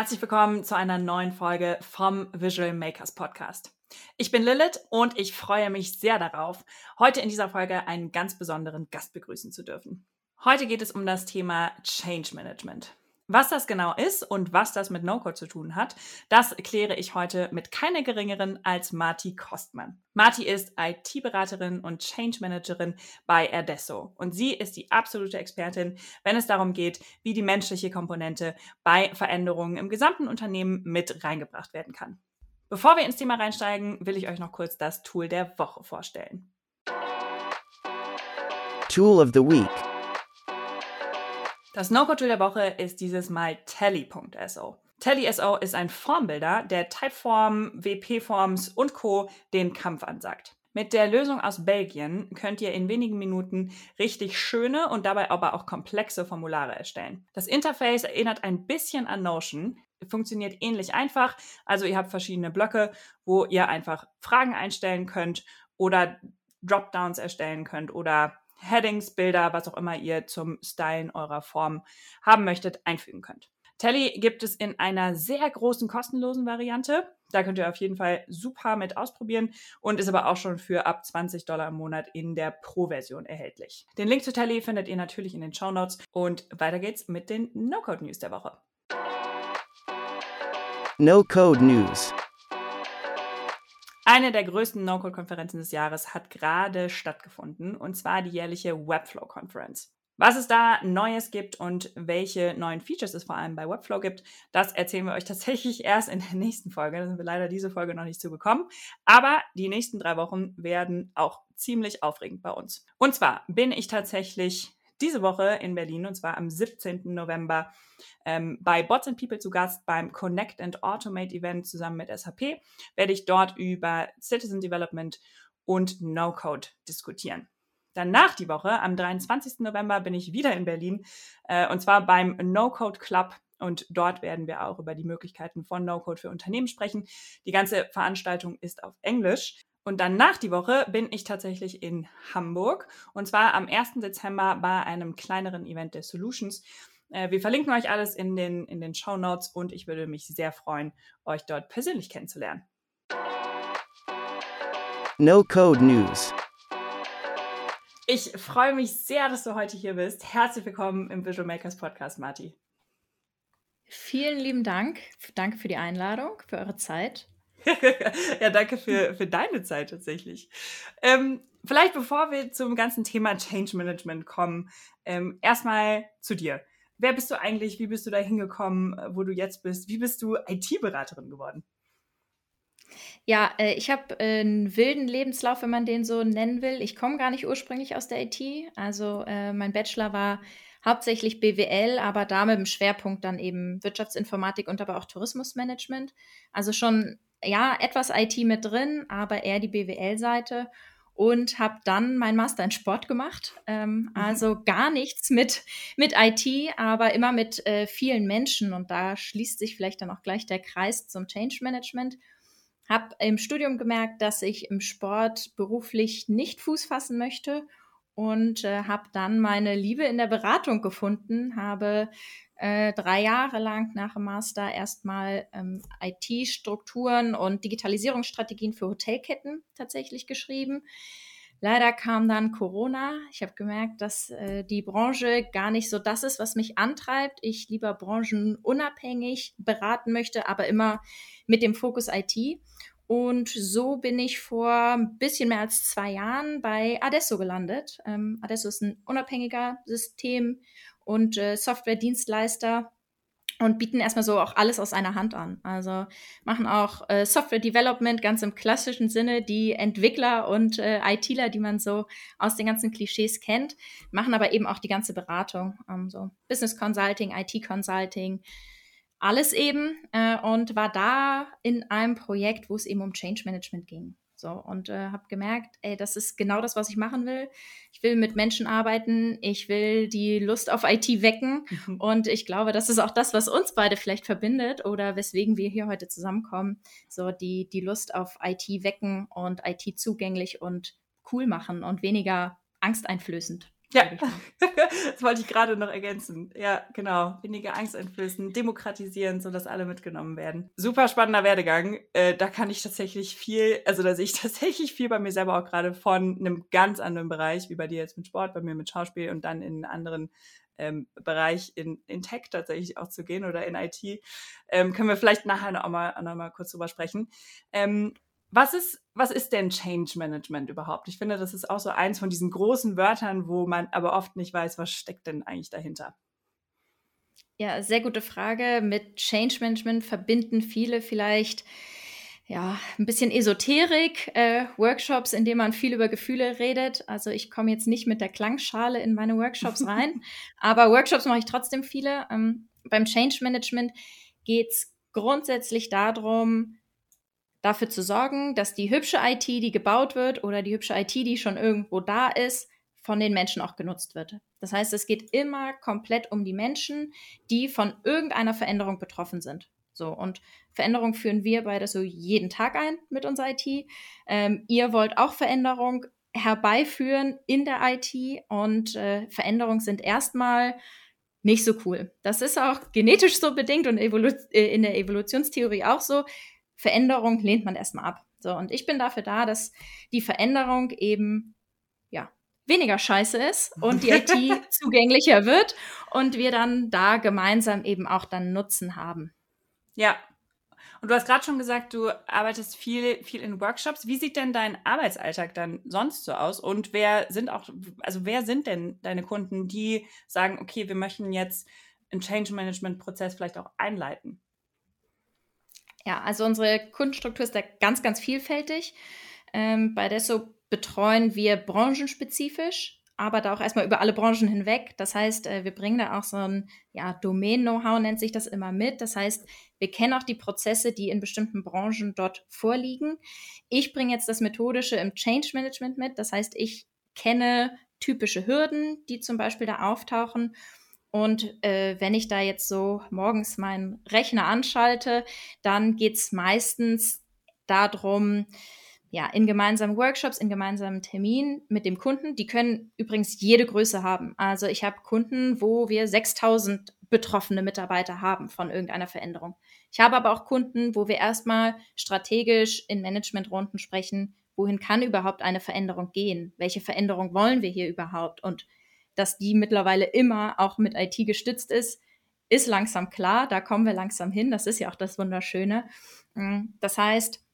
Herzlich willkommen zu einer neuen Folge vom Visual Makers Podcast. Ich bin Lilith und ich freue mich sehr darauf, heute in dieser Folge einen ganz besonderen Gast begrüßen zu dürfen. Heute geht es um das Thema Change Management. Was das genau ist und was das mit No-Code zu tun hat, das kläre ich heute mit keiner geringeren als Marti Kostmann. Marti ist IT-Beraterin und Change Managerin bei Erdesso und sie ist die absolute Expertin, wenn es darum geht, wie die menschliche Komponente bei Veränderungen im gesamten Unternehmen mit reingebracht werden kann. Bevor wir ins Thema reinsteigen, will ich euch noch kurz das Tool der Woche vorstellen. Tool of the Week. Das No-Code-Tool der Woche ist dieses Mal Tally.so. Tally.so ist ein Formbilder, der Typeform, WP-Forms und Co. den Kampf ansagt. Mit der Lösung aus Belgien könnt ihr in wenigen Minuten richtig schöne und dabei aber auch komplexe Formulare erstellen. Das Interface erinnert ein bisschen an Notion, funktioniert ähnlich einfach. Also ihr habt verschiedene Blöcke, wo ihr einfach Fragen einstellen könnt oder Dropdowns erstellen könnt oder Headings, Bilder, was auch immer ihr zum Stylen eurer Form haben möchtet, einfügen könnt. Tally gibt es in einer sehr großen kostenlosen Variante. Da könnt ihr auf jeden Fall super mit ausprobieren und ist aber auch schon für ab 20 Dollar im Monat in der Pro-Version erhältlich. Den Link zu Tally findet ihr natürlich in den Show Notes und weiter geht's mit den No-Code News der Woche. No-Code News. Eine der größten No-Code-Konferenzen des Jahres hat gerade stattgefunden, und zwar die jährliche Webflow-Konferenz. Was es da Neues gibt und welche neuen Features es vor allem bei Webflow gibt, das erzählen wir euch tatsächlich erst in der nächsten Folge. Da sind wir leider diese Folge noch nicht zugekommen. Aber die nächsten drei Wochen werden auch ziemlich aufregend bei uns. Und zwar bin ich tatsächlich diese Woche in Berlin und zwar am 17. November ähm, bei Bots and People zu Gast beim Connect and Automate Event zusammen mit SAP. Werde ich dort über Citizen Development und No-Code diskutieren. Danach die Woche, am 23. November, bin ich wieder in Berlin äh, und zwar beim No-Code Club und dort werden wir auch über die Möglichkeiten von No-Code für Unternehmen sprechen. Die ganze Veranstaltung ist auf Englisch. Und dann nach die Woche bin ich tatsächlich in Hamburg und zwar am 1. Dezember bei einem kleineren Event der Solutions. Äh, wir verlinken euch alles in den, in den Show Notes und ich würde mich sehr freuen, euch dort persönlich kennenzulernen. No Code News. Ich freue mich sehr, dass du heute hier bist. Herzlich willkommen im Visual Makers Podcast, Marti. Vielen lieben Dank. Danke für die Einladung, für eure Zeit. ja, danke für, für deine Zeit tatsächlich. Ähm, vielleicht bevor wir zum ganzen Thema Change Management kommen, ähm, erstmal zu dir. Wer bist du eigentlich? Wie bist du da hingekommen, äh, wo du jetzt bist? Wie bist du IT-Beraterin geworden? Ja, äh, ich habe äh, einen wilden Lebenslauf, wenn man den so nennen will. Ich komme gar nicht ursprünglich aus der IT. Also äh, mein Bachelor war hauptsächlich BWL, aber da mit dem Schwerpunkt dann eben Wirtschaftsinformatik und aber auch Tourismusmanagement. Also schon ja, etwas IT mit drin, aber eher die BWL-Seite und habe dann meinen Master in Sport gemacht. Ähm, mhm. Also gar nichts mit, mit IT, aber immer mit äh, vielen Menschen. Und da schließt sich vielleicht dann auch gleich der Kreis zum Change Management. Habe im Studium gemerkt, dass ich im Sport beruflich nicht Fuß fassen möchte und äh, habe dann meine Liebe in der Beratung gefunden, habe äh, drei Jahre lang nach dem Master erstmal ähm, IT-Strukturen und Digitalisierungsstrategien für Hotelketten tatsächlich geschrieben. Leider kam dann Corona. Ich habe gemerkt, dass äh, die Branche gar nicht so das ist, was mich antreibt. Ich lieber branchenunabhängig beraten möchte, aber immer mit dem Fokus IT. Und so bin ich vor ein bisschen mehr als zwei Jahren bei Adesso gelandet. Ähm, Adesso ist ein unabhängiger System und äh, Software-Dienstleister und bieten erstmal so auch alles aus einer Hand an. Also machen auch äh, Software Development ganz im klassischen Sinne, die Entwickler und äh, ITler, die man so aus den ganzen Klischees kennt, machen aber eben auch die ganze Beratung, ähm, so Business Consulting, IT Consulting, alles eben äh, und war da in einem Projekt, wo es eben um Change Management ging. So, und äh, habe gemerkt, ey, das ist genau das, was ich machen will. Ich will mit Menschen arbeiten, ich will die Lust auf IT wecken. Mhm. Und ich glaube, das ist auch das, was uns beide vielleicht verbindet oder weswegen wir hier heute zusammenkommen. So die, die Lust auf IT wecken und IT zugänglich und cool machen und weniger angsteinflößend. Ja, das wollte ich gerade noch ergänzen. Ja, genau. Weniger Angst einflößen, demokratisieren, sodass alle mitgenommen werden. Super spannender Werdegang. Äh, da kann ich tatsächlich viel, also da sehe ich tatsächlich viel bei mir selber auch gerade von einem ganz anderen Bereich, wie bei dir jetzt mit Sport, bei mir mit Schauspiel und dann in einen anderen ähm, Bereich in, in Tech tatsächlich auch zu gehen oder in IT. Ähm, können wir vielleicht nachher noch mal, noch mal kurz drüber sprechen. Ähm, was ist, was ist denn Change Management überhaupt? Ich finde, das ist auch so eins von diesen großen Wörtern, wo man aber oft nicht weiß, was steckt denn eigentlich dahinter. Ja, sehr gute Frage. Mit Change Management verbinden viele vielleicht ja, ein bisschen Esoterik, äh, Workshops, in denen man viel über Gefühle redet. Also ich komme jetzt nicht mit der Klangschale in meine Workshops rein, aber Workshops mache ich trotzdem viele. Ähm, beim Change Management geht es grundsätzlich darum, dafür zu sorgen, dass die hübsche IT, die gebaut wird oder die hübsche IT, die schon irgendwo da ist, von den Menschen auch genutzt wird. Das heißt, es geht immer komplett um die Menschen, die von irgendeiner Veränderung betroffen sind. So, und Veränderung führen wir beide so jeden Tag ein mit unserer IT. Ähm, ihr wollt auch Veränderung herbeiführen in der IT und äh, Veränderungen sind erstmal nicht so cool. Das ist auch genetisch so bedingt und Evolu äh, in der Evolutionstheorie auch so. Veränderung lehnt man erstmal ab. So, und ich bin dafür da, dass die Veränderung eben, ja, weniger scheiße ist und die IT zugänglicher wird und wir dann da gemeinsam eben auch dann Nutzen haben. Ja. Und du hast gerade schon gesagt, du arbeitest viel, viel in Workshops. Wie sieht denn dein Arbeitsalltag dann sonst so aus? Und wer sind auch, also wer sind denn deine Kunden, die sagen, okay, wir möchten jetzt einen Change Management Prozess vielleicht auch einleiten? Ja, also unsere Kundenstruktur ist da ganz, ganz vielfältig. Ähm, bei Desso betreuen wir branchenspezifisch, aber da auch erstmal über alle Branchen hinweg. Das heißt, äh, wir bringen da auch so ein ja, Domain-Know-how, nennt sich das immer mit. Das heißt, wir kennen auch die Prozesse, die in bestimmten Branchen dort vorliegen. Ich bringe jetzt das Methodische im Change Management mit. Das heißt, ich kenne typische Hürden, die zum Beispiel da auftauchen und äh, wenn ich da jetzt so morgens meinen Rechner anschalte, dann geht's meistens darum, ja, in gemeinsamen Workshops, in gemeinsamen Terminen mit dem Kunden. Die können übrigens jede Größe haben. Also ich habe Kunden, wo wir 6000 betroffene Mitarbeiter haben von irgendeiner Veränderung. Ich habe aber auch Kunden, wo wir erstmal strategisch in Managementrunden sprechen, wohin kann überhaupt eine Veränderung gehen? Welche Veränderung wollen wir hier überhaupt? Und dass die mittlerweile immer auch mit IT gestützt ist, ist langsam klar. Da kommen wir langsam hin. Das ist ja auch das Wunderschöne. Mm, das heißt,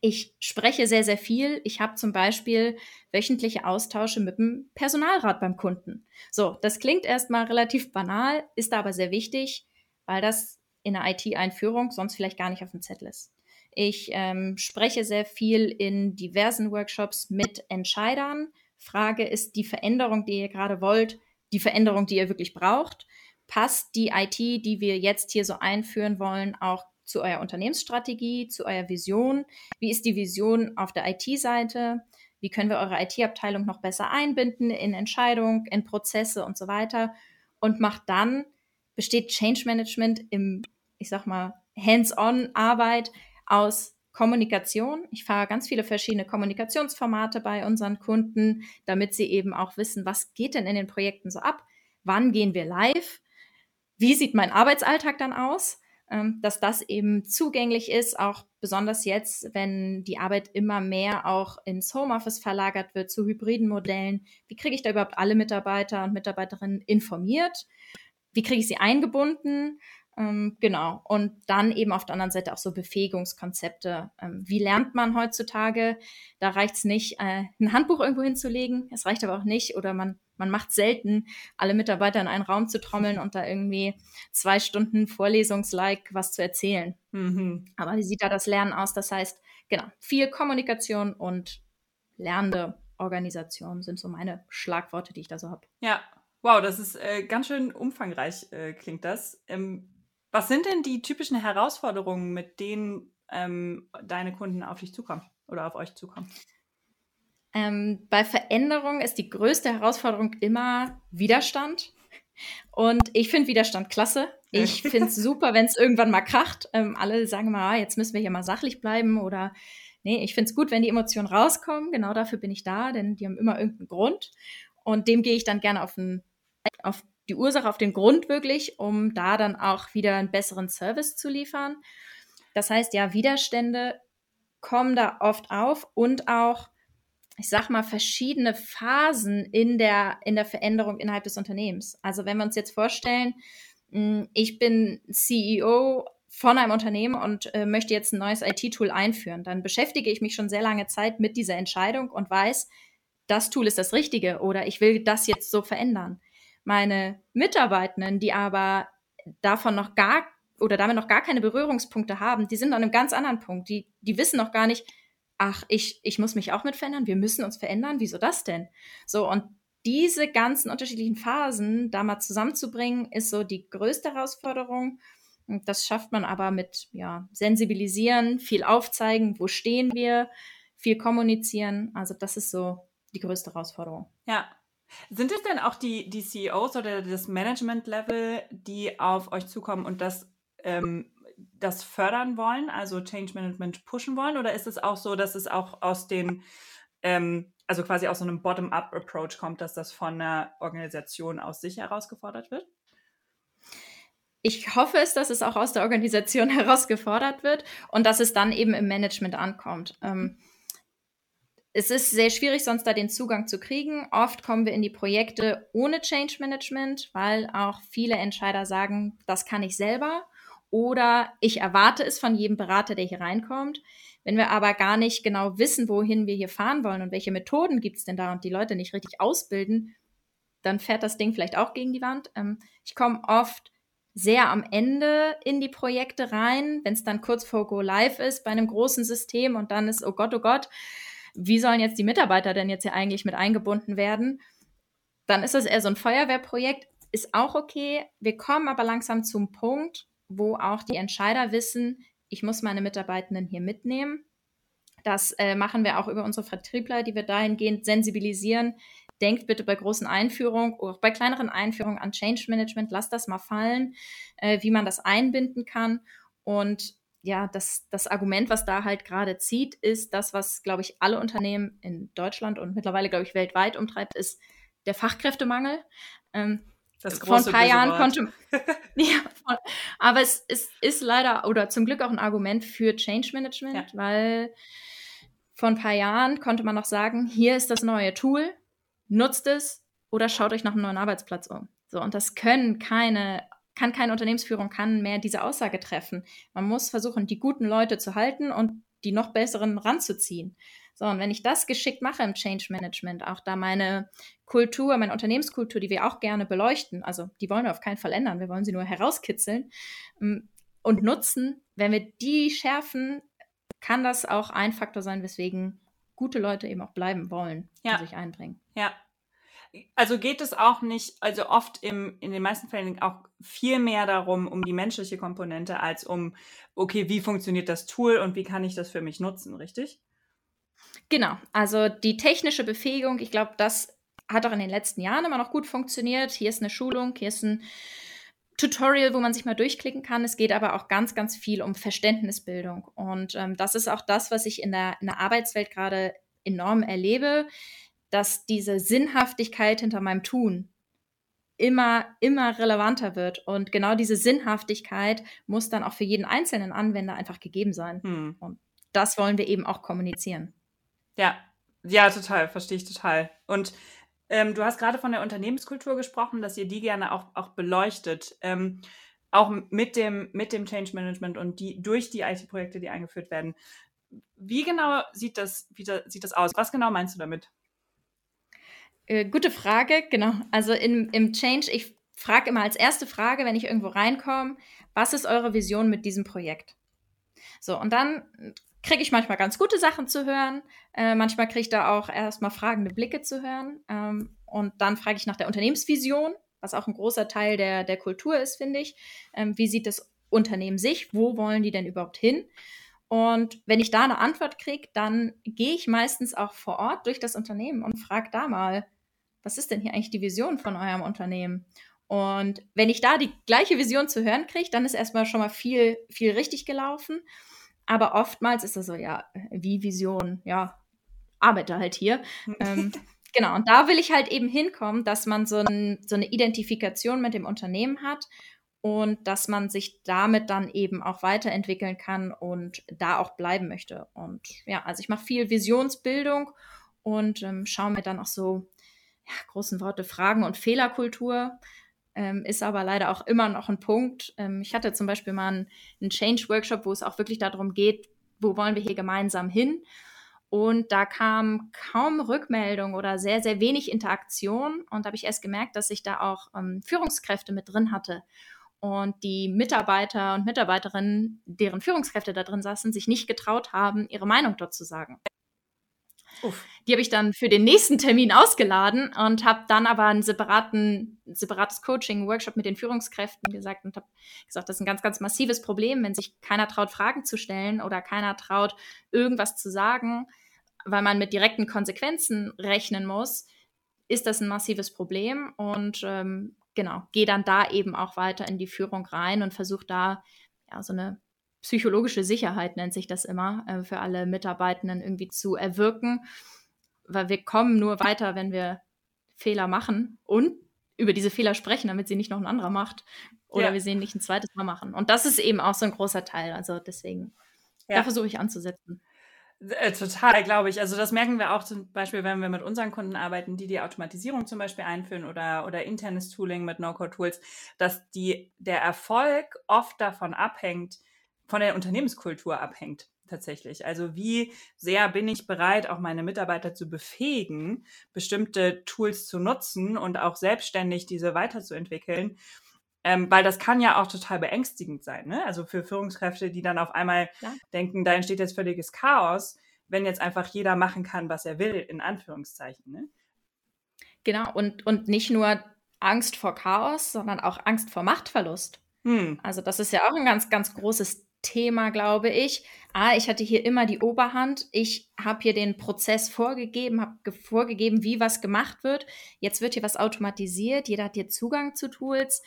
ich spreche sehr, sehr viel. Ich habe zum Beispiel wöchentliche Austausche mit dem Personalrat beim Kunden. So, das klingt erstmal relativ banal, ist aber sehr wichtig, weil das in der IT-Einführung sonst vielleicht gar nicht auf dem Zettel ist. Ich ähm, spreche sehr viel in diversen Workshops mit Entscheidern, Frage, ist die Veränderung, die ihr gerade wollt, die Veränderung, die ihr wirklich braucht? Passt die IT, die wir jetzt hier so einführen wollen, auch zu eurer Unternehmensstrategie, zu eurer Vision? Wie ist die Vision auf der IT-Seite? Wie können wir eure IT-Abteilung noch besser einbinden in Entscheidungen, in Prozesse und so weiter? Und macht dann, besteht Change Management im, ich sag mal, Hands-on-Arbeit aus Kommunikation. Ich fahre ganz viele verschiedene Kommunikationsformate bei unseren Kunden, damit sie eben auch wissen, was geht denn in den Projekten so ab? Wann gehen wir live? Wie sieht mein Arbeitsalltag dann aus? Ähm, dass das eben zugänglich ist, auch besonders jetzt, wenn die Arbeit immer mehr auch ins Homeoffice verlagert wird, zu hybriden Modellen. Wie kriege ich da überhaupt alle Mitarbeiter und Mitarbeiterinnen informiert? Wie kriege ich sie eingebunden? Ähm, genau. Und dann eben auf der anderen Seite auch so Befähigungskonzepte. Ähm, wie lernt man heutzutage? Da reicht es nicht, äh, ein Handbuch irgendwo hinzulegen. Es reicht aber auch nicht. Oder man, man macht selten, alle Mitarbeiter in einen Raum zu trommeln und da irgendwie zwei Stunden Vorlesungslike was zu erzählen. Mhm. Aber wie sieht da das Lernen aus? Das heißt, genau, viel Kommunikation und lernende Organisation sind so meine Schlagworte, die ich da so habe. Ja, Wow, das ist äh, ganz schön umfangreich, äh, klingt das. Ähm, was sind denn die typischen Herausforderungen, mit denen ähm, deine Kunden auf dich zukommen oder auf euch zukommen? Ähm, bei Veränderung ist die größte Herausforderung immer Widerstand. Und ich finde Widerstand klasse. Ich finde es super, wenn es irgendwann mal kracht. Ähm, alle sagen mal, ah, jetzt müssen wir hier mal sachlich bleiben oder nee, ich finde es gut, wenn die Emotionen rauskommen. Genau dafür bin ich da, denn die haben immer irgendeinen Grund. Und dem gehe ich dann gerne auf, den, auf die Ursache, auf den Grund wirklich, um da dann auch wieder einen besseren Service zu liefern. Das heißt, ja, Widerstände kommen da oft auf und auch, ich sag mal, verschiedene Phasen in der, in der Veränderung innerhalb des Unternehmens. Also wenn wir uns jetzt vorstellen, hm, ich bin CEO von einem Unternehmen und äh, möchte jetzt ein neues IT-Tool einführen, dann beschäftige ich mich schon sehr lange Zeit mit dieser Entscheidung und weiß, das Tool ist das Richtige oder ich will das jetzt so verändern. Meine Mitarbeitenden, die aber davon noch gar oder damit noch gar keine Berührungspunkte haben, die sind an einem ganz anderen Punkt. Die, die wissen noch gar nicht, ach, ich, ich muss mich auch mit verändern, wir müssen uns verändern, wieso das denn? So, und diese ganzen unterschiedlichen Phasen da mal zusammenzubringen, ist so die größte Herausforderung. Und das schafft man aber mit ja, sensibilisieren, viel aufzeigen, wo stehen wir, viel kommunizieren. Also das ist so die größte Herausforderung. Ja, sind es denn auch die, die CEOs oder das Management-Level, die auf euch zukommen und das, ähm, das fördern wollen, also Change Management pushen wollen? Oder ist es auch so, dass es auch aus den, ähm, also quasi aus so einem Bottom-up-Approach kommt, dass das von einer Organisation aus sich herausgefordert wird? Ich hoffe es, dass es auch aus der Organisation herausgefordert wird und dass es dann eben im Management ankommt. Ähm, es ist sehr schwierig, sonst da den Zugang zu kriegen. Oft kommen wir in die Projekte ohne Change Management, weil auch viele Entscheider sagen, das kann ich selber oder ich erwarte es von jedem Berater, der hier reinkommt. Wenn wir aber gar nicht genau wissen, wohin wir hier fahren wollen und welche Methoden gibt es denn da und die Leute nicht richtig ausbilden, dann fährt das Ding vielleicht auch gegen die Wand. Ähm, ich komme oft sehr am Ende in die Projekte rein, wenn es dann kurz vor Go Live ist bei einem großen System und dann ist, oh Gott, oh Gott, wie sollen jetzt die Mitarbeiter denn jetzt hier eigentlich mit eingebunden werden? Dann ist das eher so ein Feuerwehrprojekt, ist auch okay. Wir kommen aber langsam zum Punkt, wo auch die Entscheider wissen, ich muss meine Mitarbeitenden hier mitnehmen. Das äh, machen wir auch über unsere Vertriebler, die wir dahingehend sensibilisieren. Denkt bitte bei großen Einführungen, auch bei kleineren Einführungen an Change Management, lasst das mal fallen, äh, wie man das einbinden kann. Und ja, das, das Argument, was da halt gerade zieht, ist das, was, glaube ich, alle Unternehmen in Deutschland und mittlerweile, glaube ich, weltweit umtreibt, ist der Fachkräftemangel. Ähm, vor ein paar Jahren Wort. konnte. ja, aber es, es ist leider oder zum Glück auch ein Argument für Change Management, ja. weil vor ein paar Jahren konnte man noch sagen, hier ist das neue Tool, nutzt es oder schaut euch nach einem neuen Arbeitsplatz um. So, und das können keine kann keine Unternehmensführung kann mehr diese Aussage treffen. Man muss versuchen, die guten Leute zu halten und die noch besseren ranzuziehen. So, und wenn ich das geschickt mache im Change Management, auch da meine Kultur, meine Unternehmenskultur, die wir auch gerne beleuchten, also die wollen wir auf keinen Fall ändern, wir wollen sie nur herauskitzeln ähm, und nutzen, wenn wir die schärfen, kann das auch ein Faktor sein, weswegen gute Leute eben auch bleiben wollen ja. und sich einbringen. Ja, also geht es auch nicht, also oft im, in den meisten Fällen auch viel mehr darum, um die menschliche Komponente, als um, okay, wie funktioniert das Tool und wie kann ich das für mich nutzen, richtig? Genau, also die technische Befähigung, ich glaube, das hat auch in den letzten Jahren immer noch gut funktioniert. Hier ist eine Schulung, hier ist ein Tutorial, wo man sich mal durchklicken kann. Es geht aber auch ganz, ganz viel um Verständnisbildung. Und ähm, das ist auch das, was ich in der, in der Arbeitswelt gerade enorm erlebe dass diese Sinnhaftigkeit hinter meinem Tun immer, immer relevanter wird. Und genau diese Sinnhaftigkeit muss dann auch für jeden einzelnen Anwender einfach gegeben sein. Hm. Und das wollen wir eben auch kommunizieren. Ja, ja, total, verstehe ich total. Und ähm, du hast gerade von der Unternehmenskultur gesprochen, dass ihr die gerne auch, auch beleuchtet. Ähm, auch mit dem, mit dem Change Management und die, durch die IT-Projekte, die eingeführt werden. Wie genau sieht das, wie da, sieht das aus? Was genau meinst du damit? Äh, gute Frage, genau. Also in, im Change, ich frage immer als erste Frage, wenn ich irgendwo reinkomme, was ist eure Vision mit diesem Projekt? So, und dann kriege ich manchmal ganz gute Sachen zu hören. Äh, manchmal kriege ich da auch erstmal fragende Blicke zu hören. Ähm, und dann frage ich nach der Unternehmensvision, was auch ein großer Teil der, der Kultur ist, finde ich. Ähm, wie sieht das Unternehmen sich? Wo wollen die denn überhaupt hin? Und wenn ich da eine Antwort kriege, dann gehe ich meistens auch vor Ort durch das Unternehmen und frage da mal, was ist denn hier eigentlich die Vision von eurem Unternehmen? Und wenn ich da die gleiche Vision zu hören kriege, dann ist erstmal schon mal viel, viel richtig gelaufen. Aber oftmals ist das so, ja, wie Vision, ja, arbeite halt hier. ähm, Genau, und da will ich halt eben hinkommen, dass man so, ein, so eine Identifikation mit dem Unternehmen hat und dass man sich damit dann eben auch weiterentwickeln kann und da auch bleiben möchte. Und ja, also ich mache viel Visionsbildung und ähm, schaue mir dann auch so ja, großen Worte Fragen und Fehlerkultur ähm, ist aber leider auch immer noch ein Punkt. Ähm, ich hatte zum Beispiel mal einen, einen Change-Workshop, wo es auch wirklich darum geht, wo wollen wir hier gemeinsam hin? Und da kam kaum Rückmeldung oder sehr, sehr wenig Interaktion. Und da habe ich erst gemerkt, dass ich da auch ähm, Führungskräfte mit drin hatte und die Mitarbeiter und Mitarbeiterinnen, deren Führungskräfte da drin saßen, sich nicht getraut haben, ihre Meinung dort zu sagen. Uff. Die habe ich dann für den nächsten Termin ausgeladen und habe dann aber ein separaten, separates Coaching-Workshop mit den Führungskräften gesagt und habe gesagt, das ist ein ganz, ganz massives Problem, wenn sich keiner traut, Fragen zu stellen oder keiner traut, irgendwas zu sagen, weil man mit direkten Konsequenzen rechnen muss, ist das ein massives Problem. Und ähm, genau, gehe dann da eben auch weiter in die Führung rein und versuche da ja so eine psychologische Sicherheit, nennt sich das immer, äh, für alle Mitarbeitenden irgendwie zu erwirken. Weil wir kommen nur weiter, wenn wir Fehler machen und über diese Fehler sprechen, damit sie nicht noch ein anderer macht. Oder ja. wir sie nicht ein zweites Mal machen. Und das ist eben auch so ein großer Teil. Also deswegen, ja. da versuche ich anzusetzen. Äh, total, glaube ich. Also das merken wir auch zum Beispiel, wenn wir mit unseren Kunden arbeiten, die die Automatisierung zum Beispiel einführen oder, oder internes Tooling mit No-Code-Tools, dass die, der Erfolg oft davon abhängt, von der Unternehmenskultur abhängt tatsächlich. Also wie sehr bin ich bereit, auch meine Mitarbeiter zu befähigen, bestimmte Tools zu nutzen und auch selbstständig diese weiterzuentwickeln. Ähm, weil das kann ja auch total beängstigend sein. Ne? Also für Führungskräfte, die dann auf einmal ja. denken, da entsteht jetzt völliges Chaos, wenn jetzt einfach jeder machen kann, was er will, in Anführungszeichen. Ne? Genau, und, und nicht nur Angst vor Chaos, sondern auch Angst vor Machtverlust. Hm. Also das ist ja auch ein ganz, ganz großes Thema, glaube ich. Ah, ich hatte hier immer die Oberhand. Ich habe hier den Prozess vorgegeben, habe vorgegeben, wie was gemacht wird. Jetzt wird hier was automatisiert. Jeder hat hier Zugang zu Tools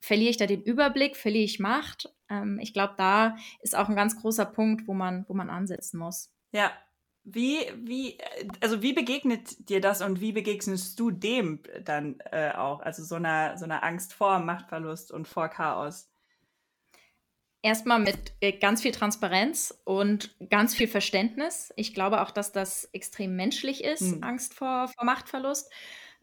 verliere ich da den Überblick, verliere ich Macht. Ähm, ich glaube, da ist auch ein ganz großer Punkt, wo man, wo man ansetzen muss. Ja. Wie, wie, also wie begegnet dir das und wie begegnest du dem dann äh, auch? Also so einer, so einer Angst vor Machtverlust und vor Chaos? Erstmal mit äh, ganz viel Transparenz und ganz viel Verständnis. Ich glaube auch, dass das extrem menschlich ist, hm. Angst vor, vor Machtverlust.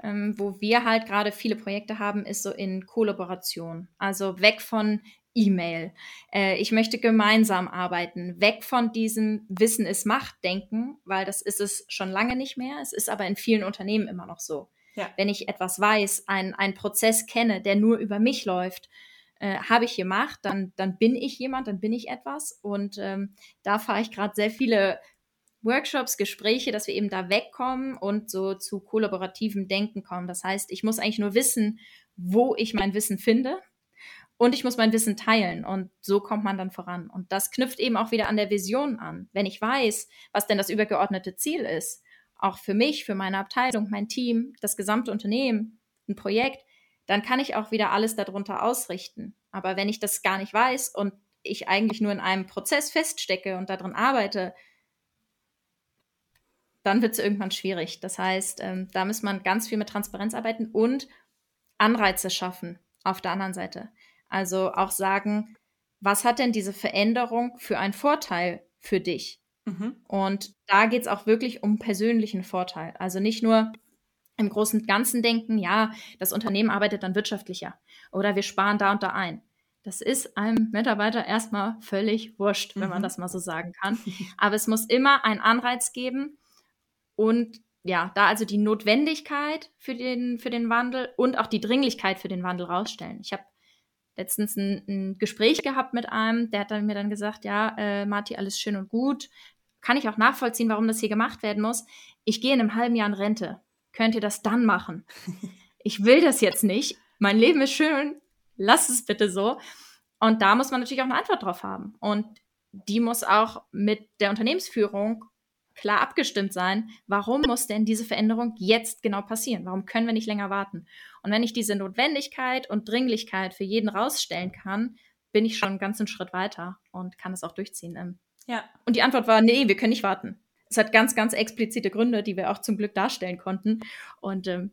Ähm, wo wir halt gerade viele Projekte haben, ist so in Kollaboration. Also weg von E-Mail. Äh, ich möchte gemeinsam arbeiten, weg von diesem Wissen ist Macht denken, weil das ist es schon lange nicht mehr. Es ist aber in vielen Unternehmen immer noch so. Ja. Wenn ich etwas weiß, einen Prozess kenne, der nur über mich läuft, äh, habe ich hier Macht, dann, dann bin ich jemand, dann bin ich etwas. Und ähm, da fahre ich gerade sehr viele Workshops, Gespräche, dass wir eben da wegkommen und so zu kollaborativem Denken kommen. Das heißt, ich muss eigentlich nur wissen, wo ich mein Wissen finde und ich muss mein Wissen teilen und so kommt man dann voran. Und das knüpft eben auch wieder an der Vision an. Wenn ich weiß, was denn das übergeordnete Ziel ist, auch für mich, für meine Abteilung, mein Team, das gesamte Unternehmen, ein Projekt, dann kann ich auch wieder alles darunter ausrichten. Aber wenn ich das gar nicht weiß und ich eigentlich nur in einem Prozess feststecke und darin arbeite, dann wird es irgendwann schwierig. Das heißt, ähm, da muss man ganz viel mit Transparenz arbeiten und Anreize schaffen auf der anderen Seite. Also auch sagen, was hat denn diese Veränderung für einen Vorteil für dich? Mhm. Und da geht es auch wirklich um persönlichen Vorteil. Also nicht nur im großen und Ganzen denken, ja, das Unternehmen arbeitet dann wirtschaftlicher oder wir sparen da und da ein. Das ist einem Mitarbeiter erstmal völlig wurscht, wenn man mhm. das mal so sagen kann. Aber es muss immer einen Anreiz geben, und ja, da also die Notwendigkeit für den, für den Wandel und auch die Dringlichkeit für den Wandel rausstellen. Ich habe letztens ein, ein, Gespräch gehabt mit einem, der hat dann mir dann gesagt, ja, äh, Marti, alles schön und gut. Kann ich auch nachvollziehen, warum das hier gemacht werden muss. Ich gehe in einem halben Jahr in Rente. Könnt ihr das dann machen? Ich will das jetzt nicht. Mein Leben ist schön. Lass es bitte so. Und da muss man natürlich auch eine Antwort drauf haben. Und die muss auch mit der Unternehmensführung klar abgestimmt sein, warum muss denn diese Veränderung jetzt genau passieren? Warum können wir nicht länger warten? Und wenn ich diese Notwendigkeit und Dringlichkeit für jeden rausstellen kann, bin ich schon einen ganzen Schritt weiter und kann es auch durchziehen. Ja. Und die Antwort war, nee, wir können nicht warten. Es hat ganz, ganz explizite Gründe, die wir auch zum Glück darstellen konnten. Und ähm,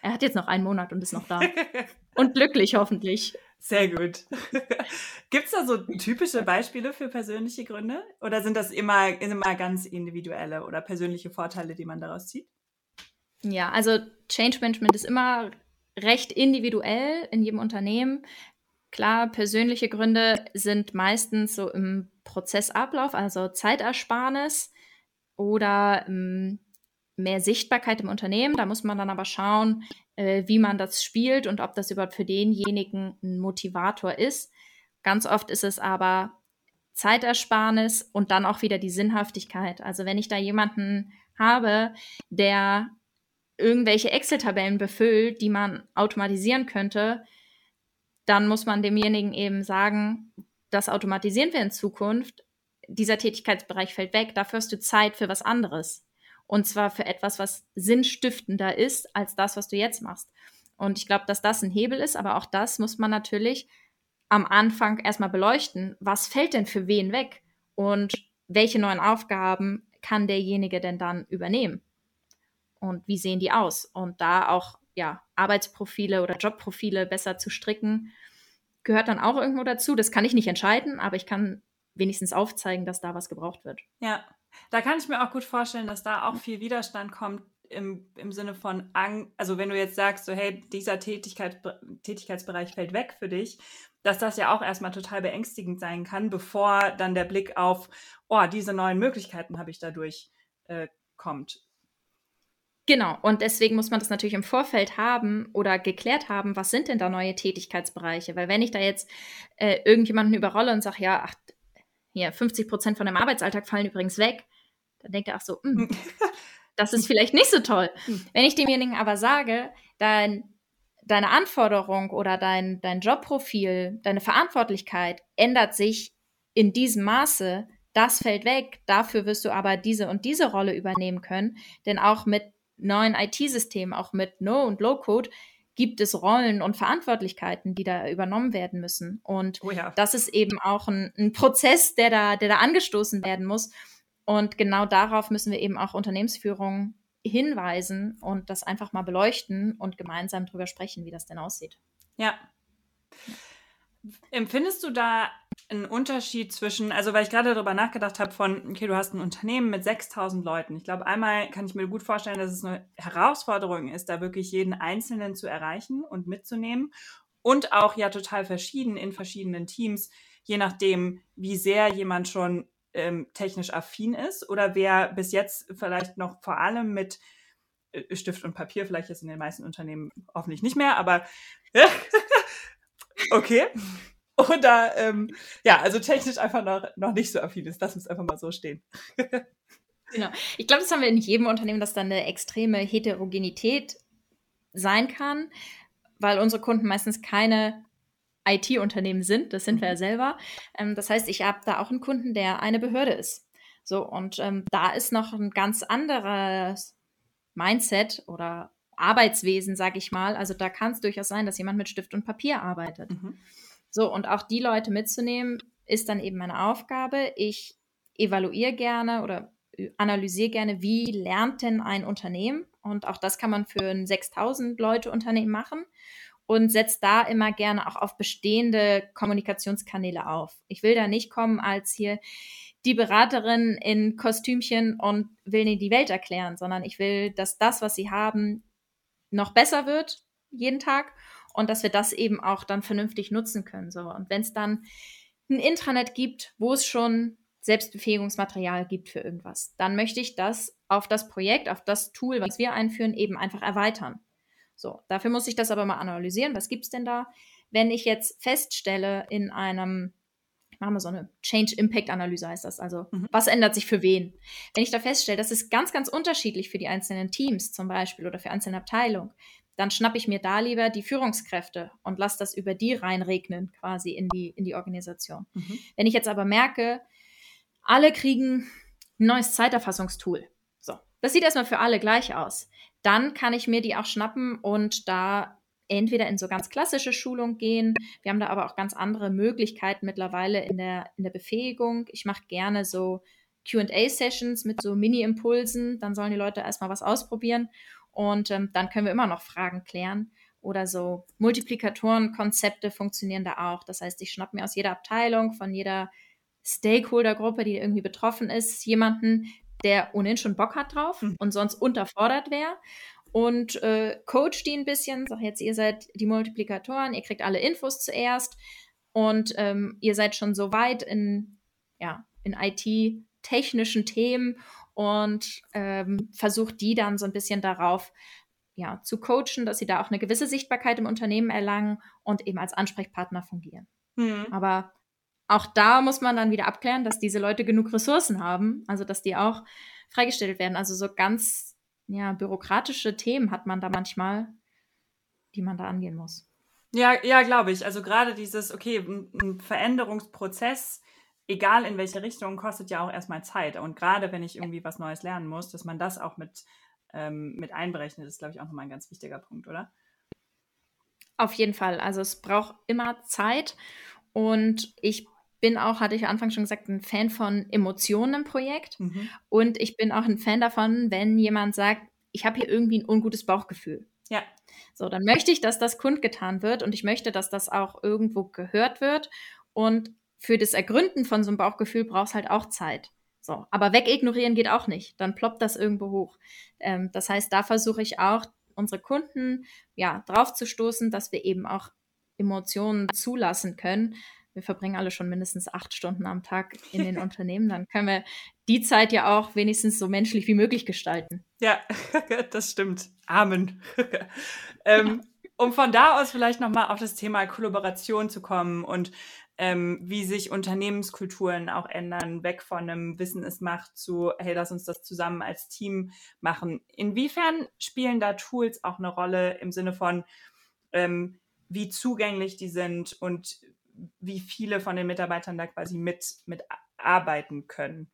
er hat jetzt noch einen Monat und ist noch da. und glücklich hoffentlich. Sehr gut. Gibt es da so typische Beispiele für persönliche Gründe? Oder sind das immer, immer ganz individuelle oder persönliche Vorteile, die man daraus zieht? Ja, also Change Management ist immer recht individuell in jedem Unternehmen. Klar, persönliche Gründe sind meistens so im Prozessablauf, also Zeitersparnis oder ähm, mehr Sichtbarkeit im Unternehmen. Da muss man dann aber schauen, äh, wie man das spielt und ob das überhaupt für denjenigen ein Motivator ist. Ganz oft ist es aber Zeitersparnis und dann auch wieder die Sinnhaftigkeit. Also wenn ich da jemanden habe, der irgendwelche Excel-Tabellen befüllt, die man automatisieren könnte, dann muss man demjenigen eben sagen, das automatisieren wir in Zukunft. Dieser Tätigkeitsbereich fällt weg, dafür hast du Zeit für was anderes. Und zwar für etwas, was sinnstiftender ist als das, was du jetzt machst. Und ich glaube, dass das ein Hebel ist, aber auch das muss man natürlich am Anfang erstmal beleuchten. Was fällt denn für wen weg? Und welche neuen Aufgaben kann derjenige denn dann übernehmen? Und wie sehen die aus? Und da auch ja, Arbeitsprofile oder Jobprofile besser zu stricken, gehört dann auch irgendwo dazu. Das kann ich nicht entscheiden, aber ich kann wenigstens aufzeigen, dass da was gebraucht wird. Ja, da kann ich mir auch gut vorstellen, dass da auch viel Widerstand kommt im, im Sinne von, Ang also wenn du jetzt sagst, so hey, dieser Tätigkeit, Tätigkeitsbereich fällt weg für dich, dass das ja auch erstmal total beängstigend sein kann, bevor dann der Blick auf, oh, diese neuen Möglichkeiten habe ich dadurch äh, kommt. Genau, und deswegen muss man das natürlich im Vorfeld haben oder geklärt haben, was sind denn da neue Tätigkeitsbereiche? Weil wenn ich da jetzt äh, irgendjemanden überrolle und sage, ja, ach, hier 50 Prozent von dem Arbeitsalltag fallen übrigens weg, dann denkt er, ach so, mh, hm, das ist vielleicht nicht so toll. Hm. Wenn ich demjenigen aber sage, dein, deine Anforderung oder dein, dein Jobprofil, deine Verantwortlichkeit ändert sich in diesem Maße, das fällt weg, dafür wirst du aber diese und diese Rolle übernehmen können, denn auch mit neuen IT-Systemen, auch mit No- und Low-Code, gibt es Rollen und Verantwortlichkeiten, die da übernommen werden müssen. Und oh ja. das ist eben auch ein, ein, Prozess, der da, der da angestoßen werden muss. Und genau darauf müssen wir eben auch Unternehmensführung hinweisen und das einfach mal beleuchten und gemeinsam drüber sprechen, wie das denn aussieht. Ja. Empfindest du da einen Unterschied zwischen, also weil ich gerade darüber nachgedacht habe von, okay, du hast ein Unternehmen mit 6000 Leuten. Ich glaube, einmal kann ich mir gut vorstellen, dass es eine Herausforderung ist, da wirklich jeden Einzelnen zu erreichen und mitzunehmen. Und auch ja total verschieden in verschiedenen Teams, je nachdem, wie sehr jemand schon ähm, technisch affin ist oder wer bis jetzt vielleicht noch vor allem mit äh, Stift und Papier, vielleicht ist in den meisten Unternehmen hoffentlich nicht mehr, aber okay. Oder ähm, ja, also technisch einfach noch, noch nicht so affin ist. Lass uns einfach mal so stehen. genau. Ich glaube, das haben wir in jedem Unternehmen, dass da eine extreme Heterogenität sein kann, weil unsere Kunden meistens keine IT-Unternehmen sind. Das sind wir ja mhm. selber. Ähm, das heißt, ich habe da auch einen Kunden, der eine Behörde ist. So, und ähm, da ist noch ein ganz anderes Mindset oder Arbeitswesen, sag ich mal. Also da kann es durchaus sein, dass jemand mit Stift und Papier arbeitet. Mhm. So, und auch die Leute mitzunehmen, ist dann eben meine Aufgabe. Ich evaluiere gerne oder analysiere gerne, wie lernt denn ein Unternehmen? Und auch das kann man für ein 6000 Leute Unternehmen machen und setzt da immer gerne auch auf bestehende Kommunikationskanäle auf. Ich will da nicht kommen als hier die Beraterin in Kostümchen und will ihnen die Welt erklären, sondern ich will, dass das, was sie haben, noch besser wird jeden Tag und dass wir das eben auch dann vernünftig nutzen können. So. Und wenn es dann ein Intranet gibt, wo es schon Selbstbefähigungsmaterial gibt für irgendwas, dann möchte ich das auf das Projekt, auf das Tool, was wir einführen, eben einfach erweitern. So, dafür muss ich das aber mal analysieren. Was gibt es denn da? Wenn ich jetzt feststelle in einem, machen wir so eine Change Impact Analyse heißt das, also mhm. was ändert sich für wen? Wenn ich da feststelle, das ist ganz, ganz unterschiedlich für die einzelnen Teams zum Beispiel oder für einzelne Abteilungen, dann schnappe ich mir da lieber die Führungskräfte und lasse das über die reinregnen quasi in die, in die Organisation. Mhm. Wenn ich jetzt aber merke, alle kriegen ein neues Zeiterfassungstool. So, das sieht erstmal für alle gleich aus. Dann kann ich mir die auch schnappen und da entweder in so ganz klassische Schulung gehen. Wir haben da aber auch ganz andere Möglichkeiten mittlerweile in der, in der Befähigung. Ich mache gerne so QA-Sessions mit so Mini-Impulsen. Dann sollen die Leute erstmal was ausprobieren und ähm, dann können wir immer noch Fragen klären. Oder so Multiplikatoren-Konzepte funktionieren da auch. Das heißt, ich schnapp mir aus jeder Abteilung, von jeder Stakeholder-Gruppe, die irgendwie betroffen ist, jemanden, der ohnehin schon Bock hat drauf mhm. und sonst unterfordert wäre. Und äh, coach die ein bisschen, sag jetzt, ihr seid die Multiplikatoren, ihr kriegt alle Infos zuerst und ähm, ihr seid schon so weit in, ja, in IT-technischen Themen und ähm, versucht die dann so ein bisschen darauf ja, zu coachen, dass sie da auch eine gewisse Sichtbarkeit im Unternehmen erlangen und eben als Ansprechpartner fungieren. Mhm. Aber auch da muss man dann wieder abklären, dass diese Leute genug Ressourcen haben, also dass die auch freigestellt werden. Also so ganz ja, bürokratische Themen hat man da manchmal, die man da angehen muss. Ja, ja, glaube ich. Also gerade dieses, okay, ein Veränderungsprozess, egal in welche Richtung, kostet ja auch erstmal Zeit. Und gerade wenn ich irgendwie was Neues lernen muss, dass man das auch mit, ähm, mit einberechnet, ist, glaube ich, auch nochmal ein ganz wichtiger Punkt, oder? Auf jeden Fall. Also es braucht immer Zeit. Und ich bin auch, hatte ich Anfang schon gesagt, ein Fan von Emotionen im Projekt. Mhm. Und ich bin auch ein Fan davon, wenn jemand sagt, ich habe hier irgendwie ein ungutes Bauchgefühl. Ja. So, dann möchte ich, dass das kundgetan wird und ich möchte, dass das auch irgendwo gehört wird. Und für das Ergründen von so einem Bauchgefühl brauchst halt auch Zeit. So, aber wegignorieren geht auch nicht. Dann ploppt das irgendwo hoch. Ähm, das heißt, da versuche ich auch, unsere Kunden ja drauf zu stoßen, dass wir eben auch Emotionen zulassen können, wir verbringen alle schon mindestens acht Stunden am Tag in den Unternehmen, dann können wir die Zeit ja auch wenigstens so menschlich wie möglich gestalten. Ja, das stimmt. Amen. ähm, um von da aus vielleicht nochmal auf das Thema Kollaboration zu kommen und ähm, wie sich Unternehmenskulturen auch ändern, weg von einem Wissen ist Macht zu, hey, lass uns das zusammen als Team machen. Inwiefern spielen da Tools auch eine Rolle im Sinne von, ähm, wie zugänglich die sind und wie viele von den Mitarbeitern da quasi mit, mit arbeiten können?